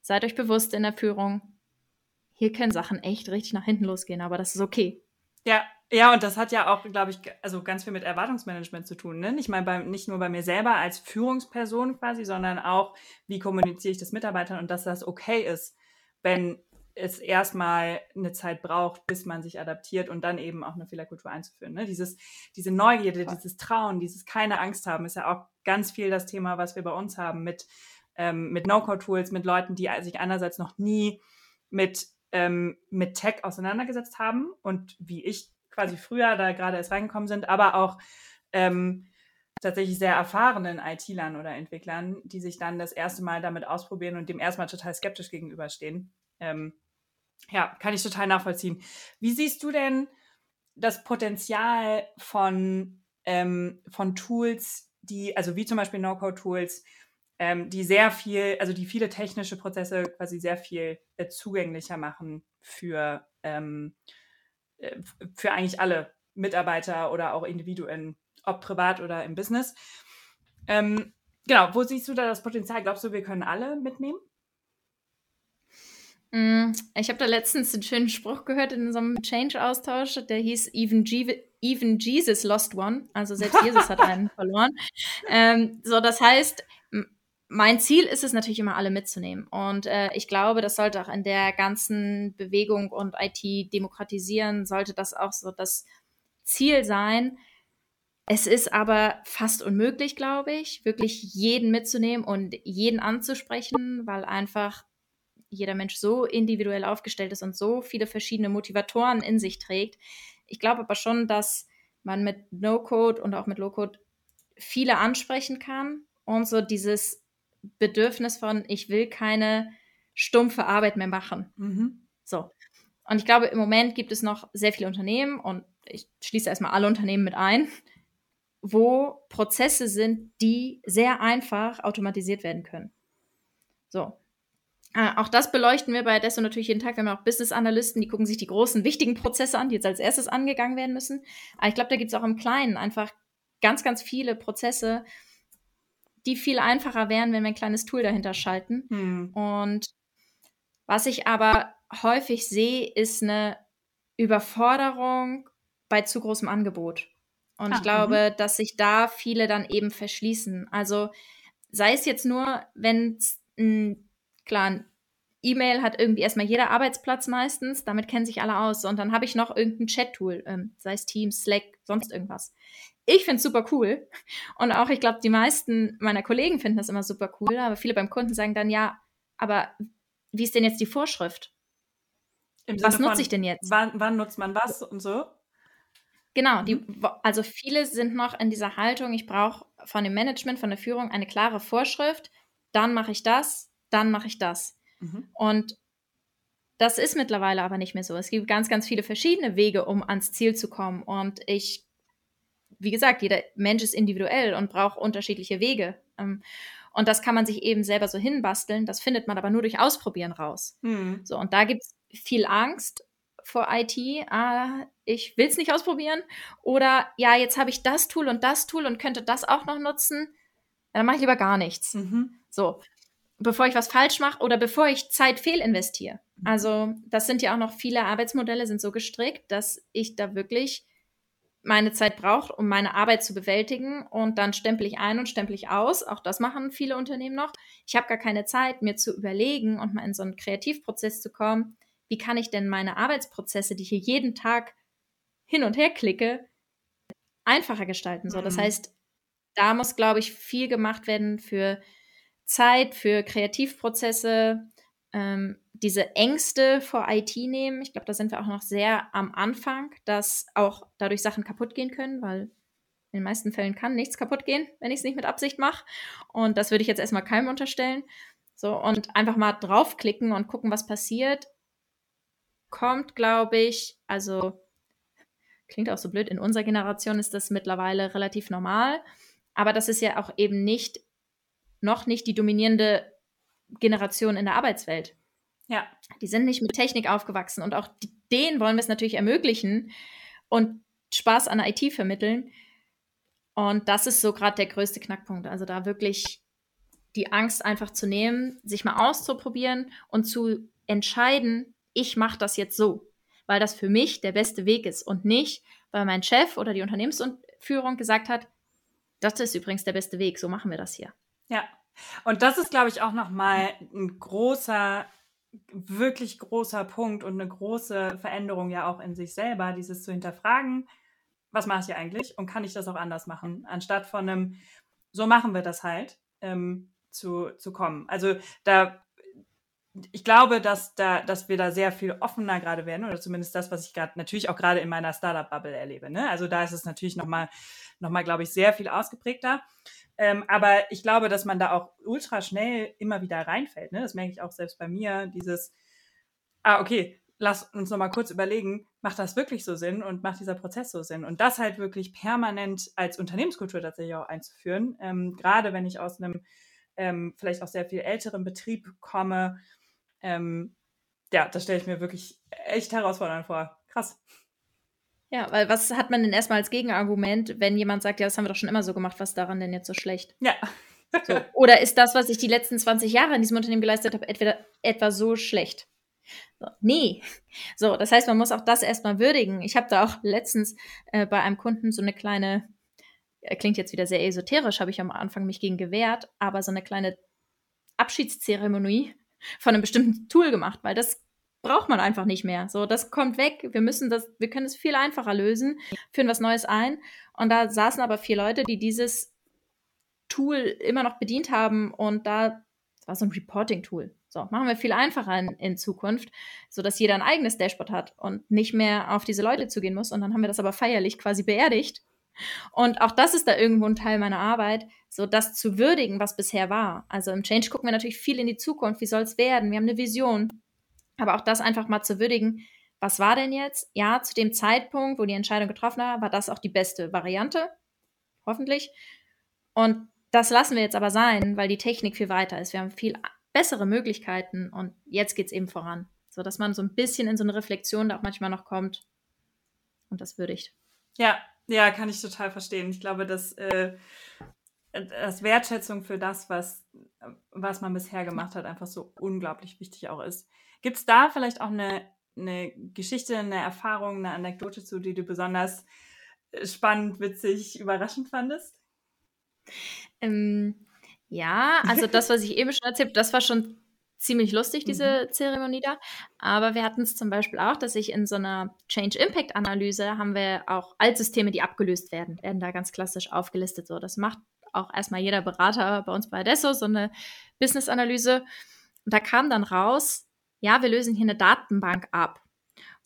seid euch bewusst in der Führung, hier können Sachen echt richtig nach hinten losgehen, aber das ist okay. Ja, ja, und das hat ja auch, glaube ich, also ganz viel mit Erwartungsmanagement zu tun. Ne? Ich meine, nicht nur bei mir selber als Führungsperson quasi, sondern auch, wie kommuniziere ich das Mitarbeitern und dass das okay ist, wenn es erstmal eine Zeit braucht, bis man sich adaptiert und dann eben auch eine Fehlerkultur einzuführen. Ne? Dieses, diese Neugierde, dieses Trauen, dieses keine Angst haben, ist ja auch ganz viel das Thema, was wir bei uns haben mit, ähm, mit No-Code-Tools, mit Leuten, die sich einerseits noch nie mit ähm, mit Tech auseinandergesetzt haben und wie ich quasi früher da gerade erst reingekommen sind, aber auch ähm, tatsächlich sehr erfahrenen IT-Lern oder Entwicklern, die sich dann das erste Mal damit ausprobieren und dem erstmal total skeptisch gegenüberstehen. Ähm, ja, kann ich total nachvollziehen. Wie siehst du denn das Potenzial von, ähm, von Tools, die, also wie zum Beispiel No-Code-Tools, ähm, die sehr viel, also die viele technische Prozesse quasi sehr viel äh, zugänglicher machen für, ähm, äh, für eigentlich alle Mitarbeiter oder auch Individuen, ob privat oder im Business. Ähm, genau, wo siehst du da das Potenzial? Glaubst du, wir können alle mitnehmen? Mm, ich habe da letztens einen schönen Spruch gehört in unserem Change-Austausch, der hieß Even, G Even Jesus lost one. Also selbst Jesus hat einen verloren. Ähm, so, das heißt, mein Ziel ist es natürlich immer, alle mitzunehmen. Und äh, ich glaube, das sollte auch in der ganzen Bewegung und IT demokratisieren, sollte das auch so das Ziel sein. Es ist aber fast unmöglich, glaube ich, wirklich jeden mitzunehmen und jeden anzusprechen, weil einfach jeder Mensch so individuell aufgestellt ist und so viele verschiedene Motivatoren in sich trägt. Ich glaube aber schon, dass man mit No-Code und auch mit Low-Code viele ansprechen kann und so dieses Bedürfnis von, ich will keine stumpfe Arbeit mehr machen. Mhm. So. Und ich glaube, im Moment gibt es noch sehr viele Unternehmen und ich schließe erstmal alle Unternehmen mit ein, wo Prozesse sind, die sehr einfach automatisiert werden können. So. Äh, auch das beleuchten wir bei Adesso natürlich jeden Tag. Wir haben auch Business-Analysten, die gucken sich die großen, wichtigen Prozesse an, die jetzt als erstes angegangen werden müssen. Aber ich glaube, da gibt es auch im Kleinen einfach ganz, ganz viele Prozesse, die viel einfacher wären, wenn wir ein kleines Tool dahinter schalten. Hm. Und was ich aber häufig sehe, ist eine Überforderung bei zu großem Angebot. Und ah, ich glaube, mh. dass sich da viele dann eben verschließen. Also sei es jetzt nur, wenn ein, klar, ein E-Mail hat irgendwie erstmal jeder Arbeitsplatz meistens, damit kennen sich alle aus. Und dann habe ich noch irgendein Chat-Tool, ähm, sei es Teams, Slack, sonst irgendwas. Ich finde es super cool. Und auch, ich glaube, die meisten meiner Kollegen finden das immer super cool, aber viele beim Kunden sagen dann, ja, aber wie ist denn jetzt die Vorschrift? was nutze ich denn jetzt? Wann, wann, nutzt man was und so? Genau, die, mhm. also viele sind noch in dieser Haltung, ich brauche von dem Management, von der Führung eine klare Vorschrift, dann mache ich das, dann mache ich das. Mhm. Und das ist mittlerweile aber nicht mehr so. Es gibt ganz, ganz viele verschiedene Wege, um ans Ziel zu kommen. Und ich wie gesagt, jeder Mensch ist individuell und braucht unterschiedliche Wege. Ähm, und das kann man sich eben selber so hinbasteln. Das findet man aber nur durch Ausprobieren raus. Mhm. So, und da gibt es viel Angst vor IT. Ah, ich will es nicht ausprobieren. Oder ja, jetzt habe ich das Tool und das Tool und könnte das auch noch nutzen. Dann mache ich lieber gar nichts. Mhm. So, bevor ich was falsch mache oder bevor ich Zeit fehlinvestiere. Mhm. Also, das sind ja auch noch viele Arbeitsmodelle sind so gestrickt, dass ich da wirklich meine Zeit braucht, um meine Arbeit zu bewältigen und dann stempel ich ein und stempel ich aus. Auch das machen viele Unternehmen noch. Ich habe gar keine Zeit, mir zu überlegen und mal in so einen Kreativprozess zu kommen. wie kann ich denn meine Arbeitsprozesse, die ich hier jeden Tag hin und her klicke, einfacher gestalten. So, das mhm. heißt, da muss, glaube ich, viel gemacht werden für Zeit, für Kreativprozesse, ähm, diese Ängste vor IT nehmen. Ich glaube, da sind wir auch noch sehr am Anfang, dass auch dadurch Sachen kaputt gehen können, weil in den meisten Fällen kann nichts kaputt gehen, wenn ich es nicht mit Absicht mache. Und das würde ich jetzt erstmal keinem unterstellen. So, und einfach mal draufklicken und gucken, was passiert. Kommt, glaube ich, also klingt auch so blöd, in unserer Generation ist das mittlerweile relativ normal. Aber das ist ja auch eben nicht, noch nicht die dominierende Generation in der Arbeitswelt. Ja. Die sind nicht mit Technik aufgewachsen und auch denen wollen wir es natürlich ermöglichen und Spaß an IT vermitteln. Und das ist so gerade der größte Knackpunkt. Also da wirklich die Angst einfach zu nehmen, sich mal auszuprobieren und zu entscheiden, ich mache das jetzt so, weil das für mich der beste Weg ist und nicht, weil mein Chef oder die Unternehmensführung gesagt hat, das ist übrigens der beste Weg, so machen wir das hier. Ja, und das ist, glaube ich, auch nochmal ein großer, wirklich großer Punkt und eine große Veränderung ja auch in sich selber, dieses zu hinterfragen, was mache ich hier eigentlich und kann ich das auch anders machen, anstatt von einem, so machen wir das halt, ähm, zu, zu kommen. Also da, ich glaube, dass, da, dass wir da sehr viel offener gerade werden, oder zumindest das, was ich gerade natürlich auch gerade in meiner Startup-Bubble erlebe. Ne? Also da ist es natürlich nochmal, noch mal, glaube ich, sehr viel ausgeprägter. Ähm, aber ich glaube, dass man da auch ultra schnell immer wieder reinfällt. Ne? Das merke ich auch selbst bei mir. Dieses, ah, okay, lass uns nochmal kurz überlegen, macht das wirklich so Sinn und macht dieser Prozess so Sinn? Und das halt wirklich permanent als Unternehmenskultur tatsächlich auch einzuführen. Ähm, gerade wenn ich aus einem ähm, vielleicht auch sehr viel älteren Betrieb komme. Ähm, ja, das stelle ich mir wirklich echt herausfordernd vor. Krass. Ja, weil was hat man denn erstmal als Gegenargument, wenn jemand sagt, ja, das haben wir doch schon immer so gemacht, was daran denn jetzt so schlecht? Ja. So. Oder ist das, was ich die letzten 20 Jahre in diesem Unternehmen geleistet habe, etwa, etwa so schlecht? So, nee. So, das heißt, man muss auch das erstmal würdigen. Ich habe da auch letztens äh, bei einem Kunden so eine kleine, äh, klingt jetzt wieder sehr esoterisch, habe ich am Anfang mich gegen gewehrt, aber so eine kleine Abschiedszeremonie von einem bestimmten Tool gemacht, weil das braucht man einfach nicht mehr. So, das kommt weg. Wir müssen das, wir können es viel einfacher lösen, führen was Neues ein. Und da saßen aber vier Leute, die dieses Tool immer noch bedient haben und da, das war so ein Reporting-Tool. So, machen wir viel einfacher in, in Zukunft, sodass jeder ein eigenes Dashboard hat und nicht mehr auf diese Leute zugehen muss. Und dann haben wir das aber feierlich quasi beerdigt. Und auch das ist da irgendwo ein Teil meiner Arbeit, so das zu würdigen, was bisher war. Also im Change gucken wir natürlich viel in die Zukunft. Wie soll es werden? Wir haben eine Vision. Aber auch das einfach mal zu würdigen, was war denn jetzt? Ja, zu dem Zeitpunkt, wo die Entscheidung getroffen war, war das auch die beste Variante. Hoffentlich. Und das lassen wir jetzt aber sein, weil die Technik viel weiter ist. Wir haben viel bessere Möglichkeiten und jetzt geht es eben voran. So dass man so ein bisschen in so eine Reflexion da auch manchmal noch kommt und das würdigt. Ja, ja, kann ich total verstehen. Ich glaube, dass, äh, dass Wertschätzung für das, was, was man bisher gemacht hat, einfach so unglaublich wichtig auch ist. Gibt es da vielleicht auch eine, eine Geschichte, eine Erfahrung, eine Anekdote zu, die du besonders äh, spannend, witzig, überraschend fandest? Ähm, ja, also das, was ich eben schon erzählt habe, das war schon ziemlich lustig, diese mhm. Zeremonie da. Aber wir hatten es zum Beispiel auch, dass ich in so einer Change-Impact-Analyse haben wir auch Altsysteme, die abgelöst werden, werden da ganz klassisch aufgelistet. So, das macht auch erstmal jeder Berater bei uns bei Adesso, so eine Business-Analyse. Und da kam dann raus, ja, wir lösen hier eine Datenbank ab.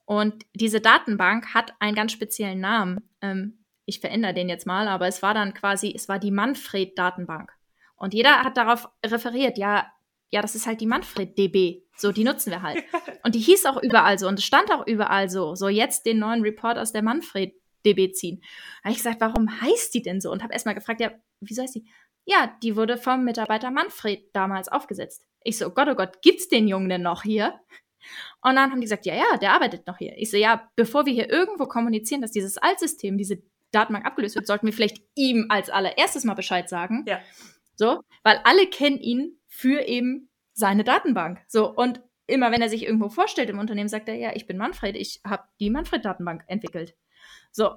Und diese Datenbank hat einen ganz speziellen Namen. Ähm, ich verändere den jetzt mal, aber es war dann quasi, es war die Manfred-Datenbank. Und jeder hat darauf referiert, ja, ja, das ist halt die Manfred DB. So, die nutzen wir halt. Und die hieß auch überall so und es stand auch überall so. So, jetzt den neuen Report aus der Manfred DB ziehen. Da habe ich gesagt, warum heißt die denn so? Und habe erstmal gefragt, ja, wieso heißt die? Ja, die wurde vom Mitarbeiter Manfred damals aufgesetzt. Ich so, oh Gott, oh Gott, gibt's den Jungen denn noch hier? Und dann haben die gesagt, ja, ja, der arbeitet noch hier. Ich so, ja, bevor wir hier irgendwo kommunizieren, dass dieses Altsystem, diese Datenbank abgelöst wird, sollten wir vielleicht ihm als allererstes mal Bescheid sagen. Ja. So, weil alle kennen ihn für eben seine Datenbank. So, und immer wenn er sich irgendwo vorstellt im Unternehmen, sagt er, ja, ich bin Manfred, ich habe die Manfred-Datenbank entwickelt. So,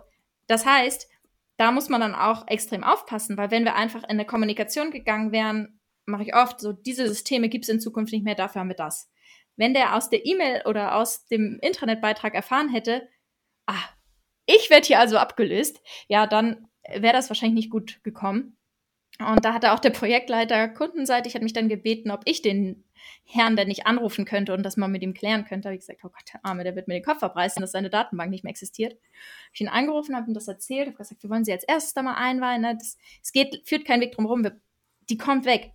das heißt, da muss man dann auch extrem aufpassen, weil wenn wir einfach in eine Kommunikation gegangen wären, mache ich oft so, diese Systeme gibt es in Zukunft nicht mehr, dafür haben wir das. wenn der aus der E-Mail oder aus dem Internetbeitrag erfahren hätte, ah, ich werde hier also abgelöst, ja, dann wäre das wahrscheinlich nicht gut gekommen. Und da hatte auch der Projektleiter kundenseitig hat mich dann gebeten, ob ich den Herrn denn nicht anrufen könnte und das mal mit ihm klären könnte. Da habe ich gesagt, oh Gott, der Arme, der wird mir den Kopf abreißen, dass seine Datenbank nicht mehr existiert. Hab ich ihn angerufen, habe ihm das erzählt, habe gesagt, wir wollen sie als erstes da mal einweihen. Ne? Es geht, führt kein Weg drum rum, die kommt weg.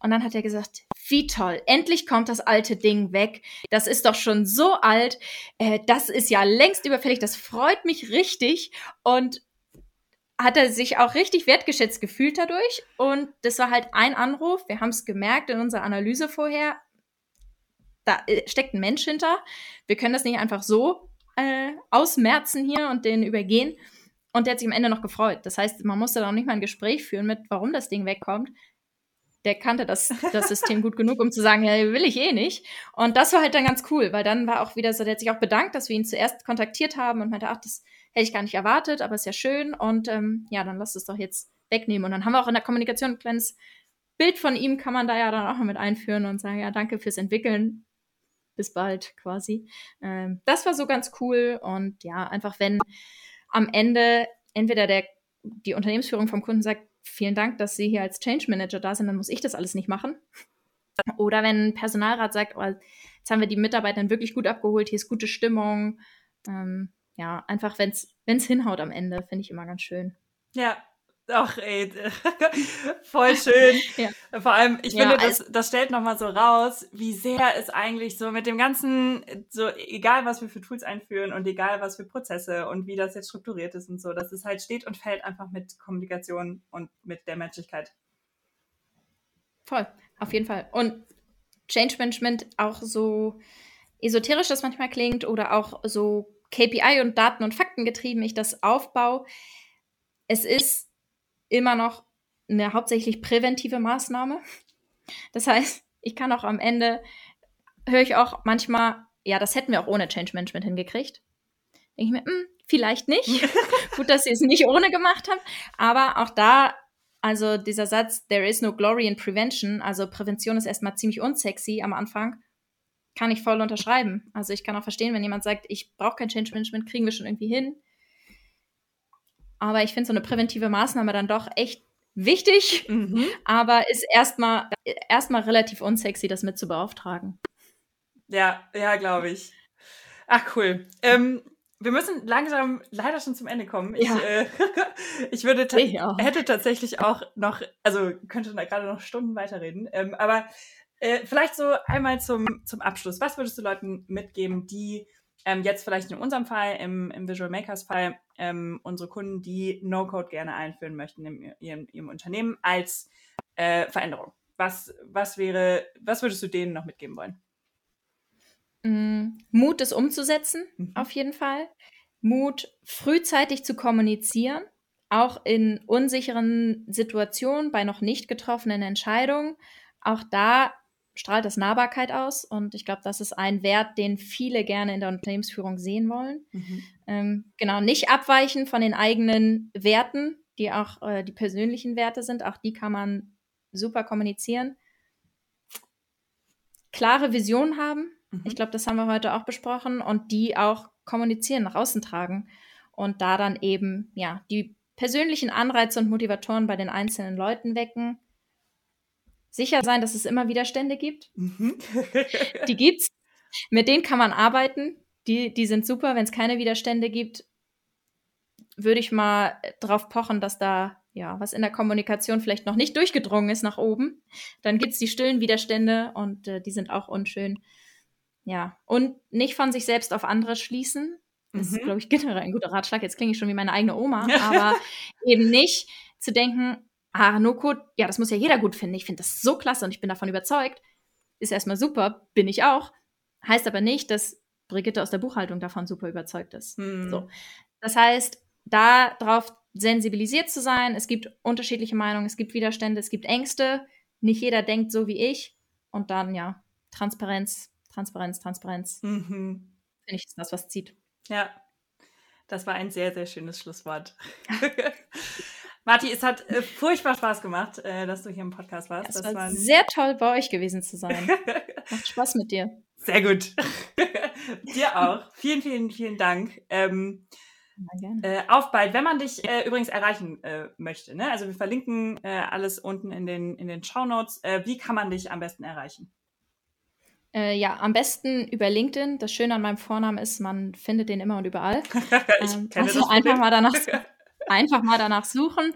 Und dann hat er gesagt, wie toll, endlich kommt das alte Ding weg. Das ist doch schon so alt. Äh, das ist ja längst überfällig. Das freut mich richtig. Und hat er sich auch richtig wertgeschätzt gefühlt dadurch. Und das war halt ein Anruf. Wir haben es gemerkt in unserer Analyse vorher. Da äh, steckt ein Mensch hinter. Wir können das nicht einfach so äh, ausmerzen hier und den übergehen. Und der hat sich am Ende noch gefreut. Das heißt, man musste da auch nicht mal ein Gespräch führen mit, warum das Ding wegkommt. Der kannte das, das System gut genug, um zu sagen, ja, will ich eh nicht. Und das war halt dann ganz cool, weil dann war auch wieder so, der hat sich auch bedankt, dass wir ihn zuerst kontaktiert haben und meinte, ach, das hätte ich gar nicht erwartet, aber ist ja schön und ähm, ja, dann lass es doch jetzt wegnehmen. Und dann haben wir auch in der Kommunikation ein kleines Bild von ihm, kann man da ja dann auch mal mit einführen und sagen, ja, danke fürs Entwickeln. Bis bald quasi. Ähm, das war so ganz cool und ja, einfach wenn am Ende entweder der, die Unternehmensführung vom Kunden sagt, vielen Dank, dass Sie hier als Change Manager da sind, dann muss ich das alles nicht machen. Oder wenn ein Personalrat sagt, oh, jetzt haben wir die Mitarbeiter wirklich gut abgeholt, hier ist gute Stimmung, ähm, ja, einfach wenn es hinhaut am Ende, finde ich immer ganz schön. Ja, Ach, ey, voll schön. ja. Vor allem, ich ja, finde, das, das stellt nochmal so raus, wie sehr es eigentlich so mit dem ganzen, so egal was wir für Tools einführen und egal was für Prozesse und wie das jetzt strukturiert ist und so, dass es halt steht und fällt einfach mit Kommunikation und mit der Menschlichkeit. Voll, auf jeden Fall. Und Change Management auch so esoterisch das manchmal klingt oder auch so KPI und Daten und Fakten getrieben ich das aufbaue. Es ist immer noch eine hauptsächlich präventive Maßnahme. Das heißt, ich kann auch am Ende, höre ich auch manchmal, ja, das hätten wir auch ohne Change Management hingekriegt. Denke ich mir, hm, vielleicht nicht. Gut, dass sie es nicht ohne gemacht haben. Aber auch da, also dieser Satz, there is no glory in prevention, also Prävention ist erstmal ziemlich unsexy am Anfang kann ich voll unterschreiben. Also ich kann auch verstehen, wenn jemand sagt, ich brauche kein Change Management, kriegen wir schon irgendwie hin. Aber ich finde so eine präventive Maßnahme dann doch echt wichtig, mhm. aber ist erstmal erstmal relativ unsexy, das mit zu beauftragen. Ja, ja, glaube ich. Ach, cool. Ähm, wir müssen langsam leider schon zum Ende kommen. Ich, ja. äh, ich würde ta ich hätte tatsächlich auch noch, also könnte gerade noch Stunden weiterreden, ähm, aber äh, vielleicht so einmal zum, zum Abschluss. Was würdest du Leuten mitgeben, die ähm, jetzt vielleicht in unserem Fall, im, im Visual Makers Fall, ähm, unsere Kunden, die No-Code gerne einführen möchten in ihrem, ihrem Unternehmen als äh, Veränderung? Was, was wäre, was würdest du denen noch mitgeben wollen? Mm, Mut, es umzusetzen, mhm. auf jeden Fall. Mut, frühzeitig zu kommunizieren, auch in unsicheren Situationen, bei noch nicht getroffenen Entscheidungen. Auch da strahlt das Nahbarkeit aus und ich glaube, das ist ein Wert, den viele gerne in der Unternehmensführung sehen wollen. Mhm. Ähm, genau, nicht abweichen von den eigenen Werten, die auch äh, die persönlichen Werte sind, auch die kann man super kommunizieren. Klare Vision haben, mhm. ich glaube, das haben wir heute auch besprochen und die auch kommunizieren, nach außen tragen und da dann eben, ja, die persönlichen Anreize und Motivatoren bei den einzelnen Leuten wecken sicher sein, dass es immer Widerstände gibt. Mhm. die gibt's. Mit denen kann man arbeiten. Die, die sind super. Wenn es keine Widerstände gibt, würde ich mal drauf pochen, dass da ja was in der Kommunikation vielleicht noch nicht durchgedrungen ist nach oben. Dann gibt es die stillen Widerstände und äh, die sind auch unschön. Ja, und nicht von sich selbst auf andere schließen. Das mhm. ist, glaube ich, generell ein guter Ratschlag. Jetzt klinge ich schon wie meine eigene Oma, aber eben nicht zu denken, ah, No-Code, ja, das muss ja jeder gut finden. Ich finde das so klasse und ich bin davon überzeugt. Ist erstmal super, bin ich auch. Heißt aber nicht, dass Brigitte aus der Buchhaltung davon super überzeugt ist. Hm. So. Das heißt, darauf sensibilisiert zu sein, es gibt unterschiedliche Meinungen, es gibt Widerstände, es gibt Ängste. Nicht jeder denkt so wie ich. Und dann, ja, Transparenz, Transparenz, Transparenz. Mhm. Finde ich, ist das, was zieht. Ja, das war ein sehr, sehr schönes Schlusswort. Marti, es hat äh, furchtbar Spaß gemacht, äh, dass du hier im Podcast warst. Ja, es das war sehr toll, bei euch gewesen zu sein. Macht Spaß mit dir. Sehr gut. Dir auch. Vielen, vielen, vielen Dank. Ähm, äh, auf bald, wenn man dich äh, übrigens erreichen äh, möchte. Ne? Also wir verlinken äh, alles unten in den, in den Show Notes. Äh, wie kann man dich am besten erreichen? Äh, ja, am besten über LinkedIn. Das Schöne an meinem Vornamen ist, man findet den immer und überall. ähm, also einfach mal, danach, einfach mal danach suchen.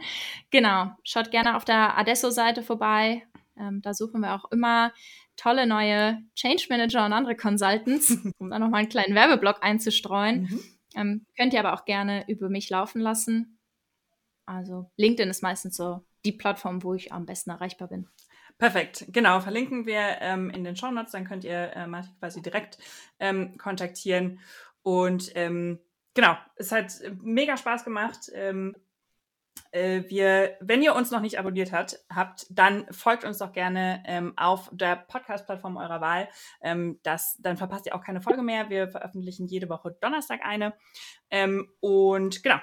Genau, schaut gerne auf der Adesso-Seite vorbei. Ähm, da suchen wir auch immer tolle neue Change Manager und andere Consultants, um da nochmal einen kleinen Werbeblock einzustreuen. Mhm. Ähm, könnt ihr aber auch gerne über mich laufen lassen. Also LinkedIn ist meistens so die Plattform, wo ich am besten erreichbar bin. Perfekt, genau, verlinken wir ähm, in den Show Notes, dann könnt ihr äh, Martin quasi direkt ähm, kontaktieren. Und ähm, genau, es hat mega Spaß gemacht. Ähm, äh, wir, wenn ihr uns noch nicht abonniert hat, habt, dann folgt uns doch gerne ähm, auf der Podcast-Plattform eurer Wahl. Ähm, das, dann verpasst ihr auch keine Folge mehr. Wir veröffentlichen jede Woche Donnerstag eine. Ähm, und genau,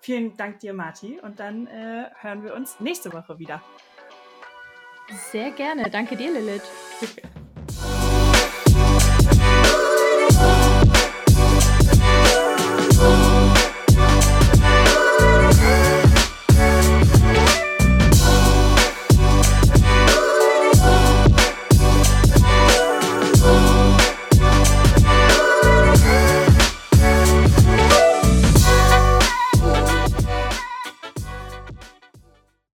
vielen Dank dir, Marti. Und dann äh, hören wir uns nächste Woche wieder. Sehr gerne. Danke dir, Lilith.